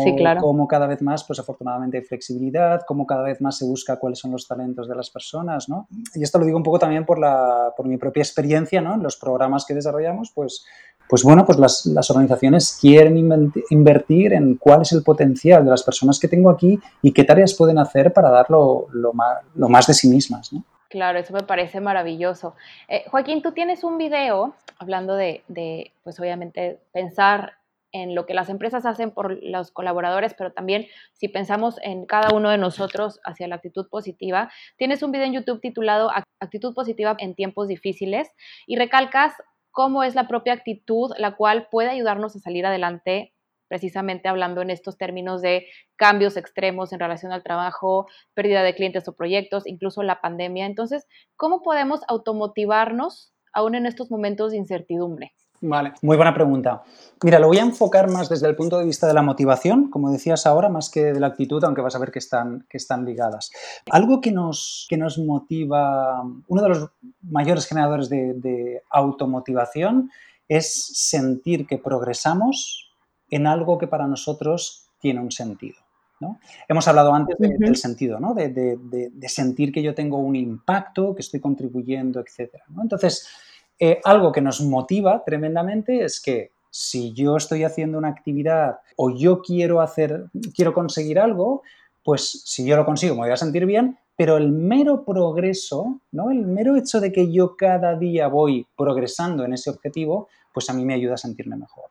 cada vez más, pues afortunadamente hay flexibilidad, cómo cada vez más se busca cuáles son los talentos de las personas, ¿no? Y esto lo digo un poco también por, la, por mi propia experiencia, ¿no? En los programas que desarrollamos, pues, pues bueno, pues las, las organizaciones quieren invertir en cuál es el potencial de las personas que tengo aquí y qué tareas pueden hacer para dar lo, lo, más, lo más, de sí mismas, ¿no? Claro, eso me parece maravilloso. Eh, Joaquín, tú tienes un video hablando de, de, pues obviamente, pensar en lo que las empresas hacen por los colaboradores, pero también si pensamos en cada uno de nosotros hacia la actitud positiva. Tienes un video en YouTube titulado Actitud positiva en tiempos difíciles y recalcas cómo es la propia actitud la cual puede ayudarnos a salir adelante precisamente hablando en estos términos de cambios extremos en relación al trabajo, pérdida de clientes o proyectos, incluso la pandemia. Entonces, ¿cómo podemos automotivarnos aún en estos momentos de incertidumbre? Vale, muy buena pregunta. Mira, lo voy a enfocar más desde el punto de vista de la motivación, como decías ahora, más que de la actitud, aunque vas a ver que están, que están ligadas. Algo que nos, que nos motiva, uno de los mayores generadores de, automotivación es sentir que progresamos en algo que para nosotros tiene un sentido. ¿no? Hemos hablado antes del sentido, ¿no? de, de, sentir que yo tengo un impacto, que estoy contribuyendo, etc. ¿no? Entonces, eh, algo que nos motiva tremendamente es que si yo estoy haciendo una actividad o yo quiero hacer, quiero conseguir algo, pues si yo lo consigo me voy a sentir bien, pero el mero progreso, ¿no? El mero hecho de que yo cada día voy progresando en ese objetivo, pues a mí me ayuda a sentirme mejor,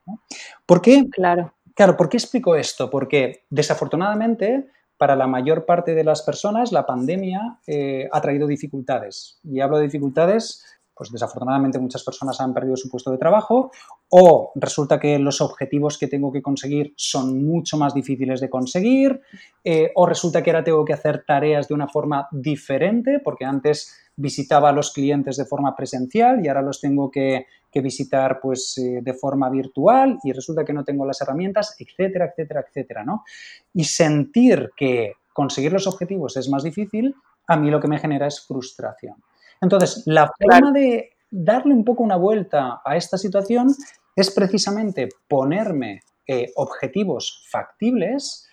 ¿Por qué? Claro. Claro, ¿por qué explico esto? Porque desafortunadamente para la mayor parte de las personas la pandemia eh, ha traído dificultades. Y hablo de dificultades pues desafortunadamente muchas personas han perdido su puesto de trabajo o resulta que los objetivos que tengo que conseguir son mucho más difíciles de conseguir eh, o resulta que ahora tengo que hacer tareas de una forma diferente porque antes visitaba a los clientes de forma presencial y ahora los tengo que, visitar pues eh, de forma virtual y resulta que no tengo las herramientas, etcétera, etcétera, etcétera, ¿no? Y sentir que conseguir los objetivos es más difícil, a mí lo que me genera es frustración. Entonces, la forma de darle un poco una vuelta a esta situación es precisamente ponerme eh, objetivos factibles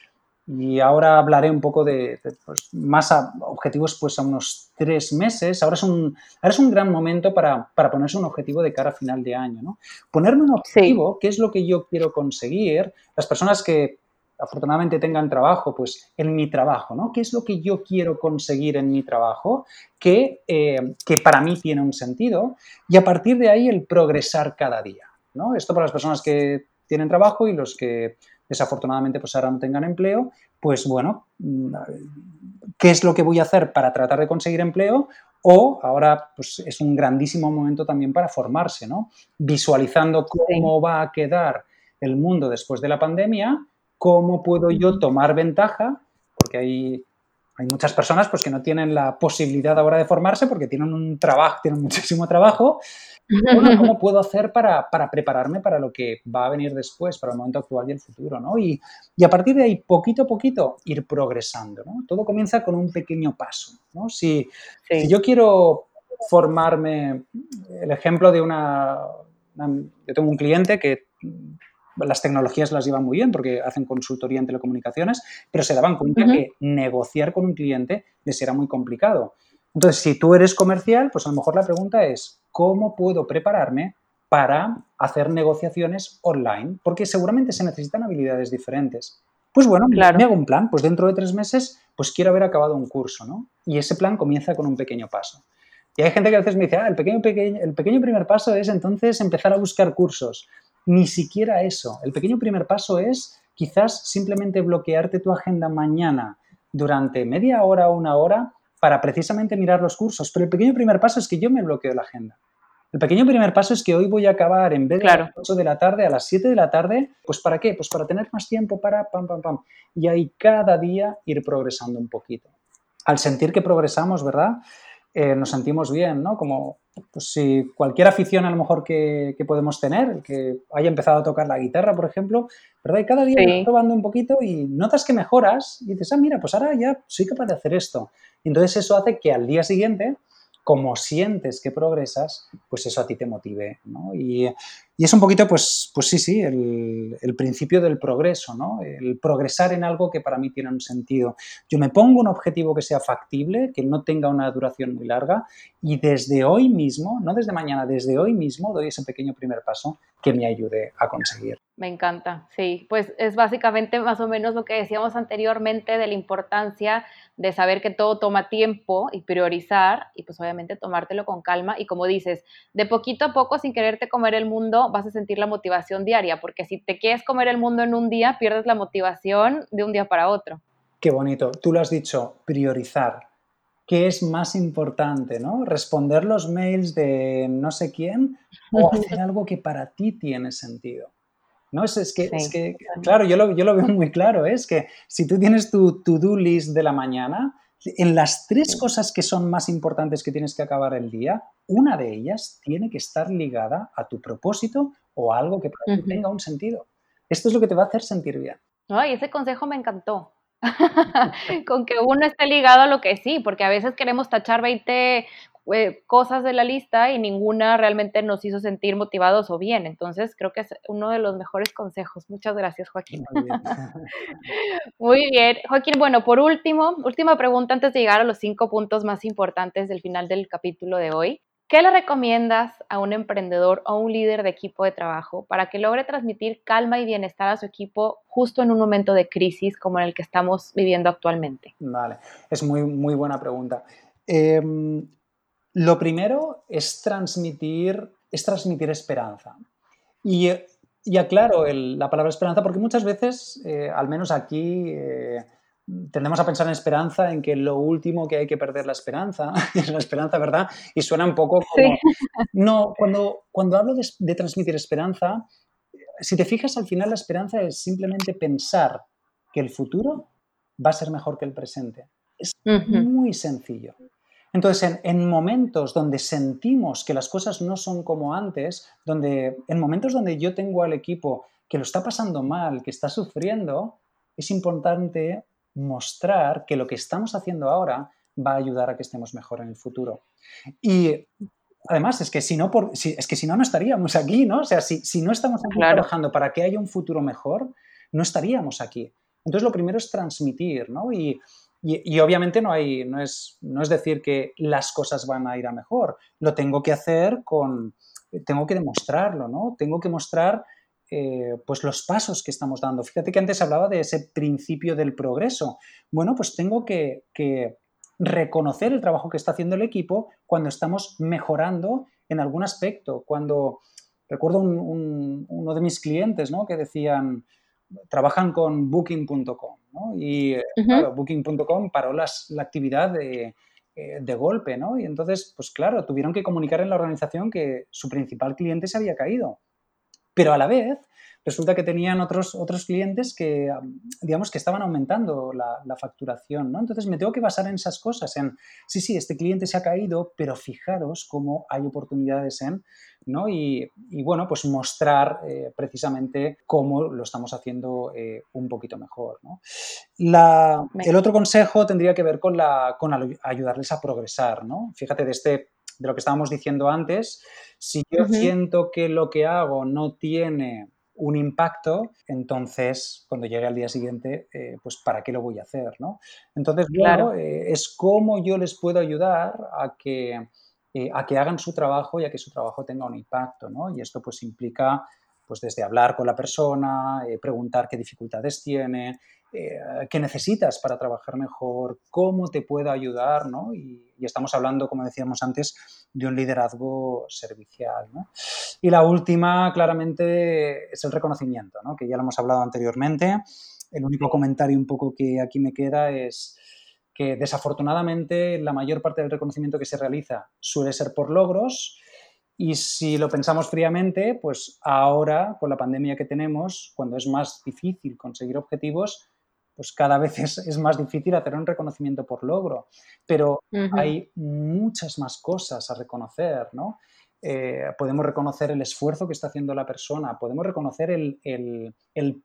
y ahora hablaré un poco de, pues, más objetivos pues a unos tres meses. Ahora es un, ahora es un gran momento para, ponerse un objetivo de cara a final de año. ¿no? Ponerme un objetivo, qué es lo que yo quiero conseguir. Las personas que afortunadamente tengan trabajo, pues en mi trabajo, ¿no? ¿Qué es lo que yo quiero conseguir en mi trabajo que, eh, que para mí tiene un sentido? Y a partir de ahí el progresar cada día, ¿no? Esto para las personas que tienen trabajo y los que desafortunadamente pues ahora no tengan empleo, pues bueno, mm, ¿qué es lo que voy a hacer para tratar de conseguir empleo? O ahora pues es un grandísimo momento también para formarse, ¿no? Visualizando cómo va a quedar el mundo después de la pandemia ¿Cómo puedo yo tomar ventaja? Porque hay, hay muchas personas pues, que no tienen la posibilidad ahora de formarse porque tienen un trabajo, tienen muchísimo trabajo. ¿Cómo puedo hacer para, prepararme para lo que va a venir después, para el momento actual y el futuro? ¿no? Y, a partir de ahí, poquito a poquito, ir progresando. ¿no? Todo comienza con un pequeño paso. ¿no? Si, si yo quiero formarme, el ejemplo de una, Yo tengo un cliente que las tecnologías las llevan muy bien porque hacen consultoría en telecomunicaciones, pero se daban cuenta que negociar con un cliente les era muy complicado. Entonces, si tú eres comercial, pues a lo mejor la pregunta es, ¿cómo puedo prepararme para hacer negociaciones online? Porque seguramente se necesitan habilidades diferentes. Pues bueno, me hago un plan, pues dentro de tres meses, pues quiero haber acabado un curso, ¿no? Y ese plan comienza con un pequeño paso. Y hay gente que a veces me dice, ah, el pequeño, pequeño, el pequeño primer paso es entonces empezar a buscar cursos. Ni siquiera eso. El pequeño primer paso es quizás simplemente bloquearte tu agenda mañana durante media hora o una hora para precisamente mirar los cursos. Pero el pequeño primer paso es que yo me bloqueo la agenda. El pequeño primer paso es que hoy voy a acabar en vez de a las 8 de la tarde, a las 7 de la tarde, pues ¿para qué? Pues para tener más tiempo para pam, pam, pam. Y ahí cada día ir progresando un poquito. Al sentir que progresamos, ¿verdad? Eh, nos sentimos bien, ¿no? Como pues, si cualquier afición a lo mejor que, podemos tener, que haya empezado a tocar la guitarra, por ejemplo, ¿verdad? Y cada día vas probando un poquito y notas que mejoras y dices, ah, mira, pues ahora ya soy capaz de hacer esto. Y entonces eso hace que al día siguiente como sientes que progresas, pues eso a ti te motive, ¿no? Y, es un poquito, pues, pues sí, sí, el, principio del progreso, ¿no? El progresar en algo que para mí tiene un sentido. Yo me pongo un objetivo que sea factible, que no tenga una duración muy larga y desde hoy mismo, no desde mañana, desde hoy mismo doy ese pequeño primer paso que me ayude a conseguir. Me encanta, sí, pues es básicamente más o menos lo que decíamos anteriormente de la importancia de saber que todo toma tiempo y priorizar y pues obviamente tomártelo con calma y como dices, de poquito a poco sin quererte comer el mundo vas a sentir la motivación diaria, porque si te quieres comer el mundo en un día, pierdes la motivación de un día para otro. Qué bonito, tú lo has dicho, priorizar. ¿Qué es más importante, no? Responder los mails de no sé quién o hacer algo que para ti tiene sentido. ¿no? Es, que, es que claro, yo lo, yo lo, veo muy claro, ¿eh? es que si tú tienes tu to-do list de la mañana, en las tres cosas que son más importantes que tienes que acabar el día, una de ellas tiene que estar ligada a tu propósito o a algo que tenga un sentido. Esto es lo que te va a hacer sentir bien. Ay, ese consejo me encantó. Con que uno esté ligado a lo que sí, porque a veces queremos tachar 20 eh, cosas de la lista y ninguna realmente nos hizo sentir motivados o bien. Entonces, creo que es uno de los mejores consejos. Muchas gracias, Joaquín. Muy bien. Joaquín, bueno, por último, última pregunta antes de llegar a los cinco puntos más importantes del final del capítulo de hoy. ¿Qué le recomiendas a un emprendedor o un líder de equipo de trabajo para que logre transmitir calma y bienestar a su equipo justo en un momento de crisis como en el que estamos viviendo actualmente? Vale, es muy, muy buena pregunta. Em, lo primero es transmitir, es transmitir esperanza. Y, y aclaro la palabra esperanza porque muchas veces, eh, al menos aquí, eh, tendemos a pensar en esperanza, en que lo último que hay que perder la esperanza, es la esperanza, ¿verdad? Y suena un poco como... No, cuando, cuando hablo de, transmitir esperanza, si te fijas, al final la esperanza es simplemente pensar que el futuro va a ser mejor que el presente. Es muy sencillo. Entonces, en, momentos donde sentimos que las cosas no son como antes, donde, en momentos donde yo tengo al equipo que lo está pasando mal, que está sufriendo, es importante mostrar que lo que estamos haciendo ahora va a ayudar a que estemos mejor en el futuro. Y además es que si no, por, es que si no, no estaríamos aquí, ¿no? O sea, si, si no estamos trabajando para que haya un futuro mejor, no estaríamos aquí. Entonces, lo primero es transmitir, ¿no? Y, y, obviamente no, hay, no, es, no es decir que las cosas van a ir a mejor, lo tengo que hacer con, tengo que demostrarlo, ¿no? Tengo que mostrar eh, pues los pasos que estamos dando. Fíjate que antes hablaba de ese principio del progreso. Bueno, pues tengo que, reconocer el trabajo que está haciendo el equipo cuando estamos mejorando en algún aspecto. Cuando recuerdo uno de mis clientes ¿no? que decían, trabajan con booking.com ¿no? y eh, booking.com paró las, la actividad de, eh, de, golpe ¿no? y entonces pues claro tuvieron que comunicar en la organización que su principal cliente se había caído pero a la vez resulta que tenían otros, otros clientes que, digamos, que estaban aumentando la, facturación, ¿no? Entonces me tengo que basar en esas cosas, en, sí, sí, este cliente se ha caído, pero fijaros cómo hay oportunidades en, ¿no? Y, bueno, pues mostrar eh, precisamente cómo lo estamos haciendo eh, un poquito mejor, ¿no? el otro consejo tendría que ver con, la, con ayudarles a progresar, ¿no? Fíjate, de este de lo que estábamos diciendo antes, si yo siento que lo que hago no tiene un impacto, entonces cuando llegue al día siguiente, eh, pues ¿para qué lo voy a hacer? ¿no? Entonces, claro, eh, es cómo yo les puedo ayudar a que, eh, a que hagan su trabajo y a que su trabajo tenga un impacto. ¿no? Y esto pues implica pues desde hablar con la persona, preguntar qué dificultades tiene, eh, qué necesitas para trabajar mejor, cómo te puedo ayudar, ¿no? Y, estamos hablando, como decíamos antes, de un liderazgo servicial, ¿no? Y la última, claramente, es el reconocimiento, ¿no? Que ya lo hemos hablado anteriormente. El único comentario un poco que aquí me queda es que desafortunadamente la mayor parte del reconocimiento que se realiza suele ser por logros, y si lo pensamos fríamente, pues ahora, con la pandemia que tenemos, cuando es más difícil conseguir objetivos, pues cada vez es, más difícil hacer un reconocimiento por logro, pero hay muchas más cosas a reconocer, ¿no? Eh, podemos reconocer el esfuerzo que está haciendo la persona, podemos reconocer el,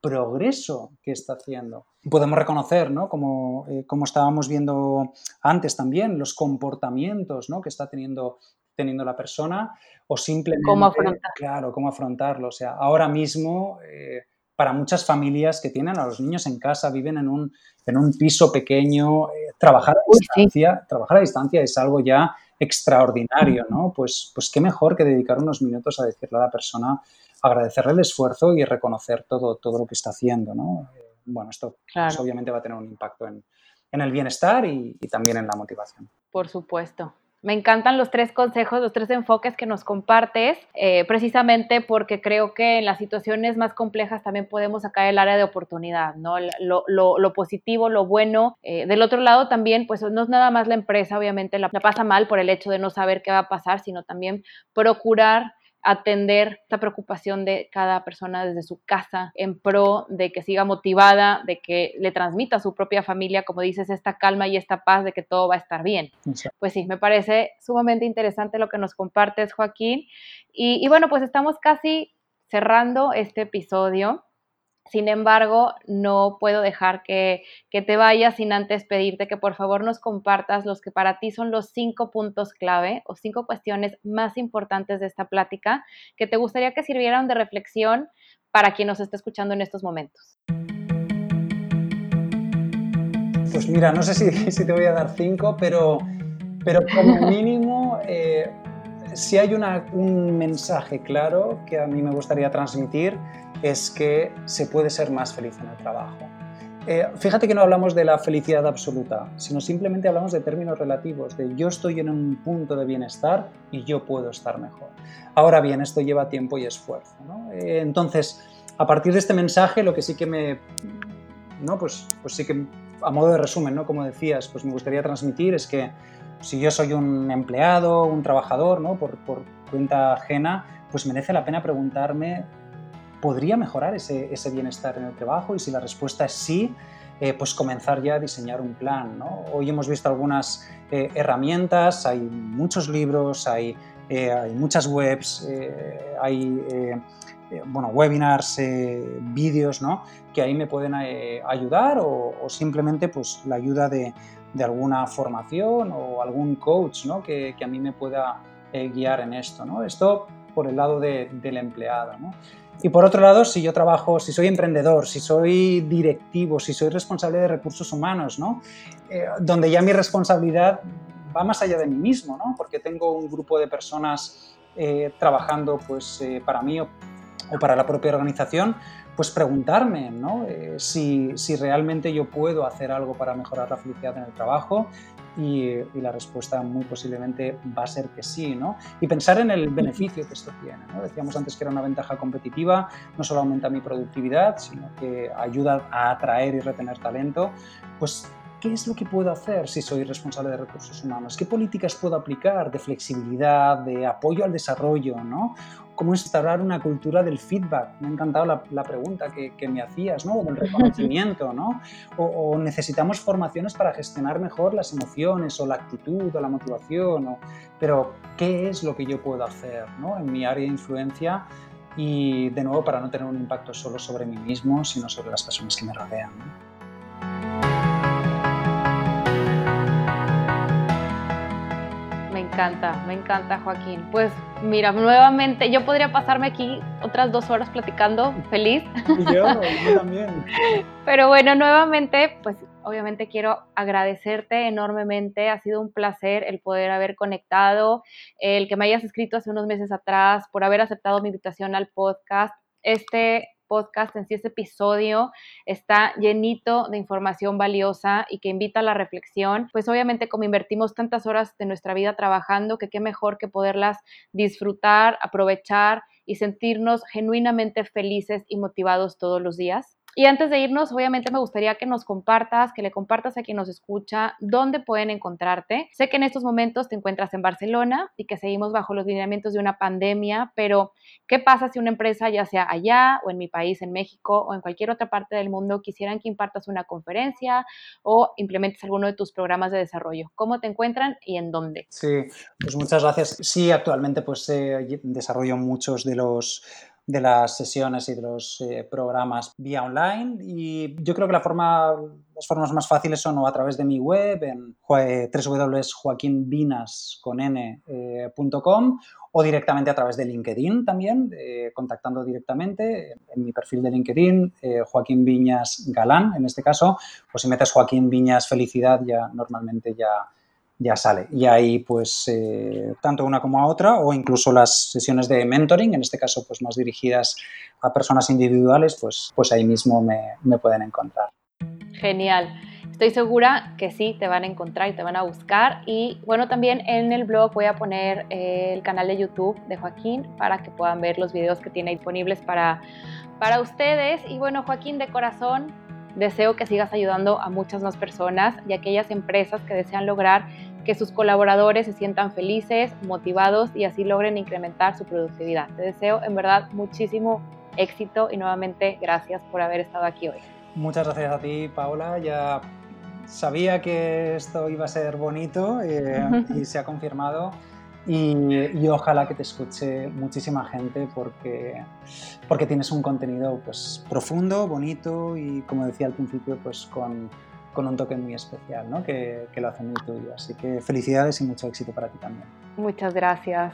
progreso que está haciendo, podemos reconocer, ¿no? Como, eh, como, estábamos viendo antes también, los comportamientos ¿no? que está teniendo, teniendo la persona o simplemente... ¿Cómo afrontarlo? Claro, cómo afrontarlo. O sea, ahora mismo... Eh, para muchas familias que tienen a los niños en casa, viven en un, en un piso pequeño, eh, trabajar, a distancia, trabajar a distancia es algo ya extraordinario, ¿no? Pues, pues qué mejor que dedicar unos minutos a decirle a la persona, agradecerle el esfuerzo y reconocer todo, todo lo que está haciendo, ¿no? Eh, bueno, esto pues, obviamente va a tener un impacto en, en el bienestar y, y también en la motivación. Por supuesto. Me encantan los tres consejos, los tres enfoques que nos compartes, eh, precisamente porque creo que en las situaciones más complejas también podemos sacar el área de oportunidad, ¿no? Lo, positivo, lo bueno. Eh, del otro lado también, pues no es nada más la empresa, obviamente la pasa mal por el hecho de no saber qué va a pasar, sino también procurar atender esta preocupación de cada persona desde su casa en pro de que siga motivada, de que le transmita a su propia familia, como dices, esta calma y esta paz de que todo va a estar bien. Pues sí, me parece sumamente interesante lo que nos compartes, Joaquín. y bueno, pues estamos casi cerrando este episodio. Sin embargo, no puedo dejar que, te vayas sin antes pedirte que por favor nos compartas los que para ti son los cinco puntos clave o cinco cuestiones más importantes de esta plática que te gustaría que sirvieran de reflexión para quien nos esté escuchando en estos momentos. Pues mira, no sé si, te voy a dar cinco, pero, pero como mínimo, eh, si hay un mensaje claro que a mí me gustaría transmitir, es que se puede ser más feliz en el trabajo. Eh, fíjate que no hablamos de la felicidad absoluta, sino simplemente hablamos de términos relativos, de yo estoy en un punto de bienestar y yo puedo estar mejor. Ahora bien, esto lleva tiempo y esfuerzo. Eh, entonces, a partir de este mensaje, lo que sí que me, ¿no? pues, pues sí que a modo de resumen, ¿no? como decías, pues me gustaría transmitir es que si yo soy un empleado, un trabajador, ¿no? por, por cuenta ajena, pues merece la pena preguntarme ¿podría mejorar ese, bienestar en el trabajo? Y si la respuesta es sí, eh, pues comenzar ya a diseñar un plan. Hoy hemos visto algunas eh, herramientas, hay muchos libros, hay, eh, hay muchas webs, hay bueno, webinars, vídeos, ¿no? que ahí me pueden ayudar o, simplemente pues, la ayuda de, alguna formación o algún coach ¿no? que, a mí me pueda guiar en esto. Esto por el lado del empleado. Y por otro lado, si yo trabajo, si soy emprendedor, si soy directivo, si soy responsable de recursos humanos, ¿no? Eh, donde ya mi responsabilidad va más allá de mí mismo, ¿no? porque tengo un grupo de personas eh, trabajando pues, eh, para mí o, para la propia organización, pues preguntarme ¿no? si, realmente yo puedo hacer algo para mejorar la felicidad en el trabajo, y, la respuesta muy posiblemente va a ser que sí, ¿no? Y pensar en el beneficio que esto tiene, ¿no? Decíamos antes que era una ventaja competitiva, no solo aumenta mi productividad, sino que ayuda a atraer y retener talento, pues ¿qué es lo que puedo hacer si soy responsable de recursos humanos? ¿Qué políticas puedo aplicar de flexibilidad, de apoyo al desarrollo, ¿no? ¿Cómo instaurar una cultura del feedback? Me ha encantado la, pregunta que, me hacías, ¿no? Del reconocimiento, ¿no? O, necesitamos formaciones para gestionar mejor las emociones o la actitud o la motivación, pero ¿qué es lo que yo puedo hacer, ¿no? En mi área de influencia y, de nuevo, para no tener un impacto solo sobre mí mismo, sino sobre las personas que me rodean. Encanta, me encanta Joaquín. Pues mira, nuevamente, yo podría pasarme aquí otras dos horas platicando feliz. Y yo, yo también. Pero bueno, nuevamente, pues obviamente quiero agradecerte enormemente. Ha sido un placer el poder haber conectado, el que me hayas escrito hace unos meses atrás, por haber aceptado mi invitación al podcast. Este podcast, en sí este episodio está llenito de información valiosa y que invita a la reflexión. Pues obviamente como invertimos tantas horas de nuestra vida trabajando, que qué mejor que poderlas disfrutar, aprovechar y sentirnos genuinamente felices y motivados todos los días. Y antes de irnos, obviamente me gustaría que nos compartas, que le compartas a quien nos escucha, dónde pueden encontrarte. Sé que en estos momentos te encuentras en Barcelona y que seguimos bajo los lineamientos de una pandemia, pero ¿qué pasa si una empresa, ya sea allá o en mi país, en México o en cualquier otra parte del mundo, quisieran que impartas una conferencia o implementes alguno de tus programas de desarrollo? ¿Cómo te encuentran y en dónde? Sí, pues muchas gracias. Sí, actualmente pues eh, desarrollo muchos de los de las sesiones y de los eh, programas vía online. Y yo creo que la forma, las formas más fáciles son o a través de mi web en www.joaquinvinas.com eh, o directamente a través de LinkedIn también, eh, contactando directamente en mi perfil de LinkedIn, Joaquín Viñas Galán en este caso, o si metes Joaquín Viñas Felicidad ya normalmente ya ya sale. Y ahí, pues, eh, tanto una como a otra, o incluso las sesiones de mentoring, en este caso, pues, más dirigidas a personas individuales, pues, pues ahí mismo me, pueden encontrar. Genial. Estoy segura que sí, te van a encontrar y te van a buscar. Y bueno, también en el blog voy a poner eh, el canal de YouTube de Joaquín para que puedan ver los videos que tiene disponibles para, para ustedes. Y bueno, Joaquín, de corazón, deseo que sigas ayudando a muchas más personas y aquellas empresas que desean lograr que sus colaboradores se sientan felices, motivados y así logren incrementar su productividad. Te deseo en verdad muchísimo éxito y nuevamente gracias por haber estado aquí hoy. Muchas gracias a ti, Paola. Ya sabía que esto iba a ser bonito eh, y se ha confirmado. Y, ojalá que te escuche muchísima gente porque, porque tienes un contenido pues, profundo, bonito y, como decía al principio, pues con, con un toque muy especial, ¿no? que, que lo hace muy tuyo. Así que felicidades y mucho éxito para ti también. Muchas gracias.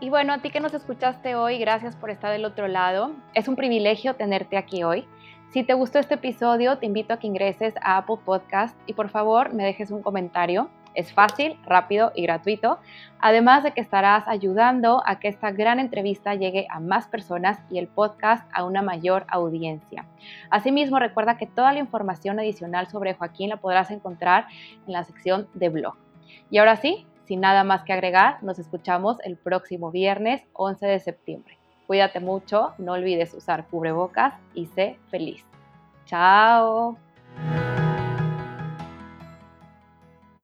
Y bueno, a ti que nos escuchaste hoy, gracias por estar del otro lado. Es un privilegio tenerte aquí hoy. Si te gustó este episodio, te invito a que ingreses a Apple Podcast y por favor me dejes un comentario. Es fácil, rápido y gratuito, además de que estarás ayudando a que esta gran entrevista llegue a más personas y el podcast a una mayor audiencia. Asimismo, recuerda que toda la información adicional sobre Joaquín la podrás encontrar en la sección de blog. Y ahora sí, sin nada más que agregar, nos escuchamos el próximo viernes 11 de septiembre. Cuídate mucho, no olvides usar cubrebocas y sé feliz. Chao.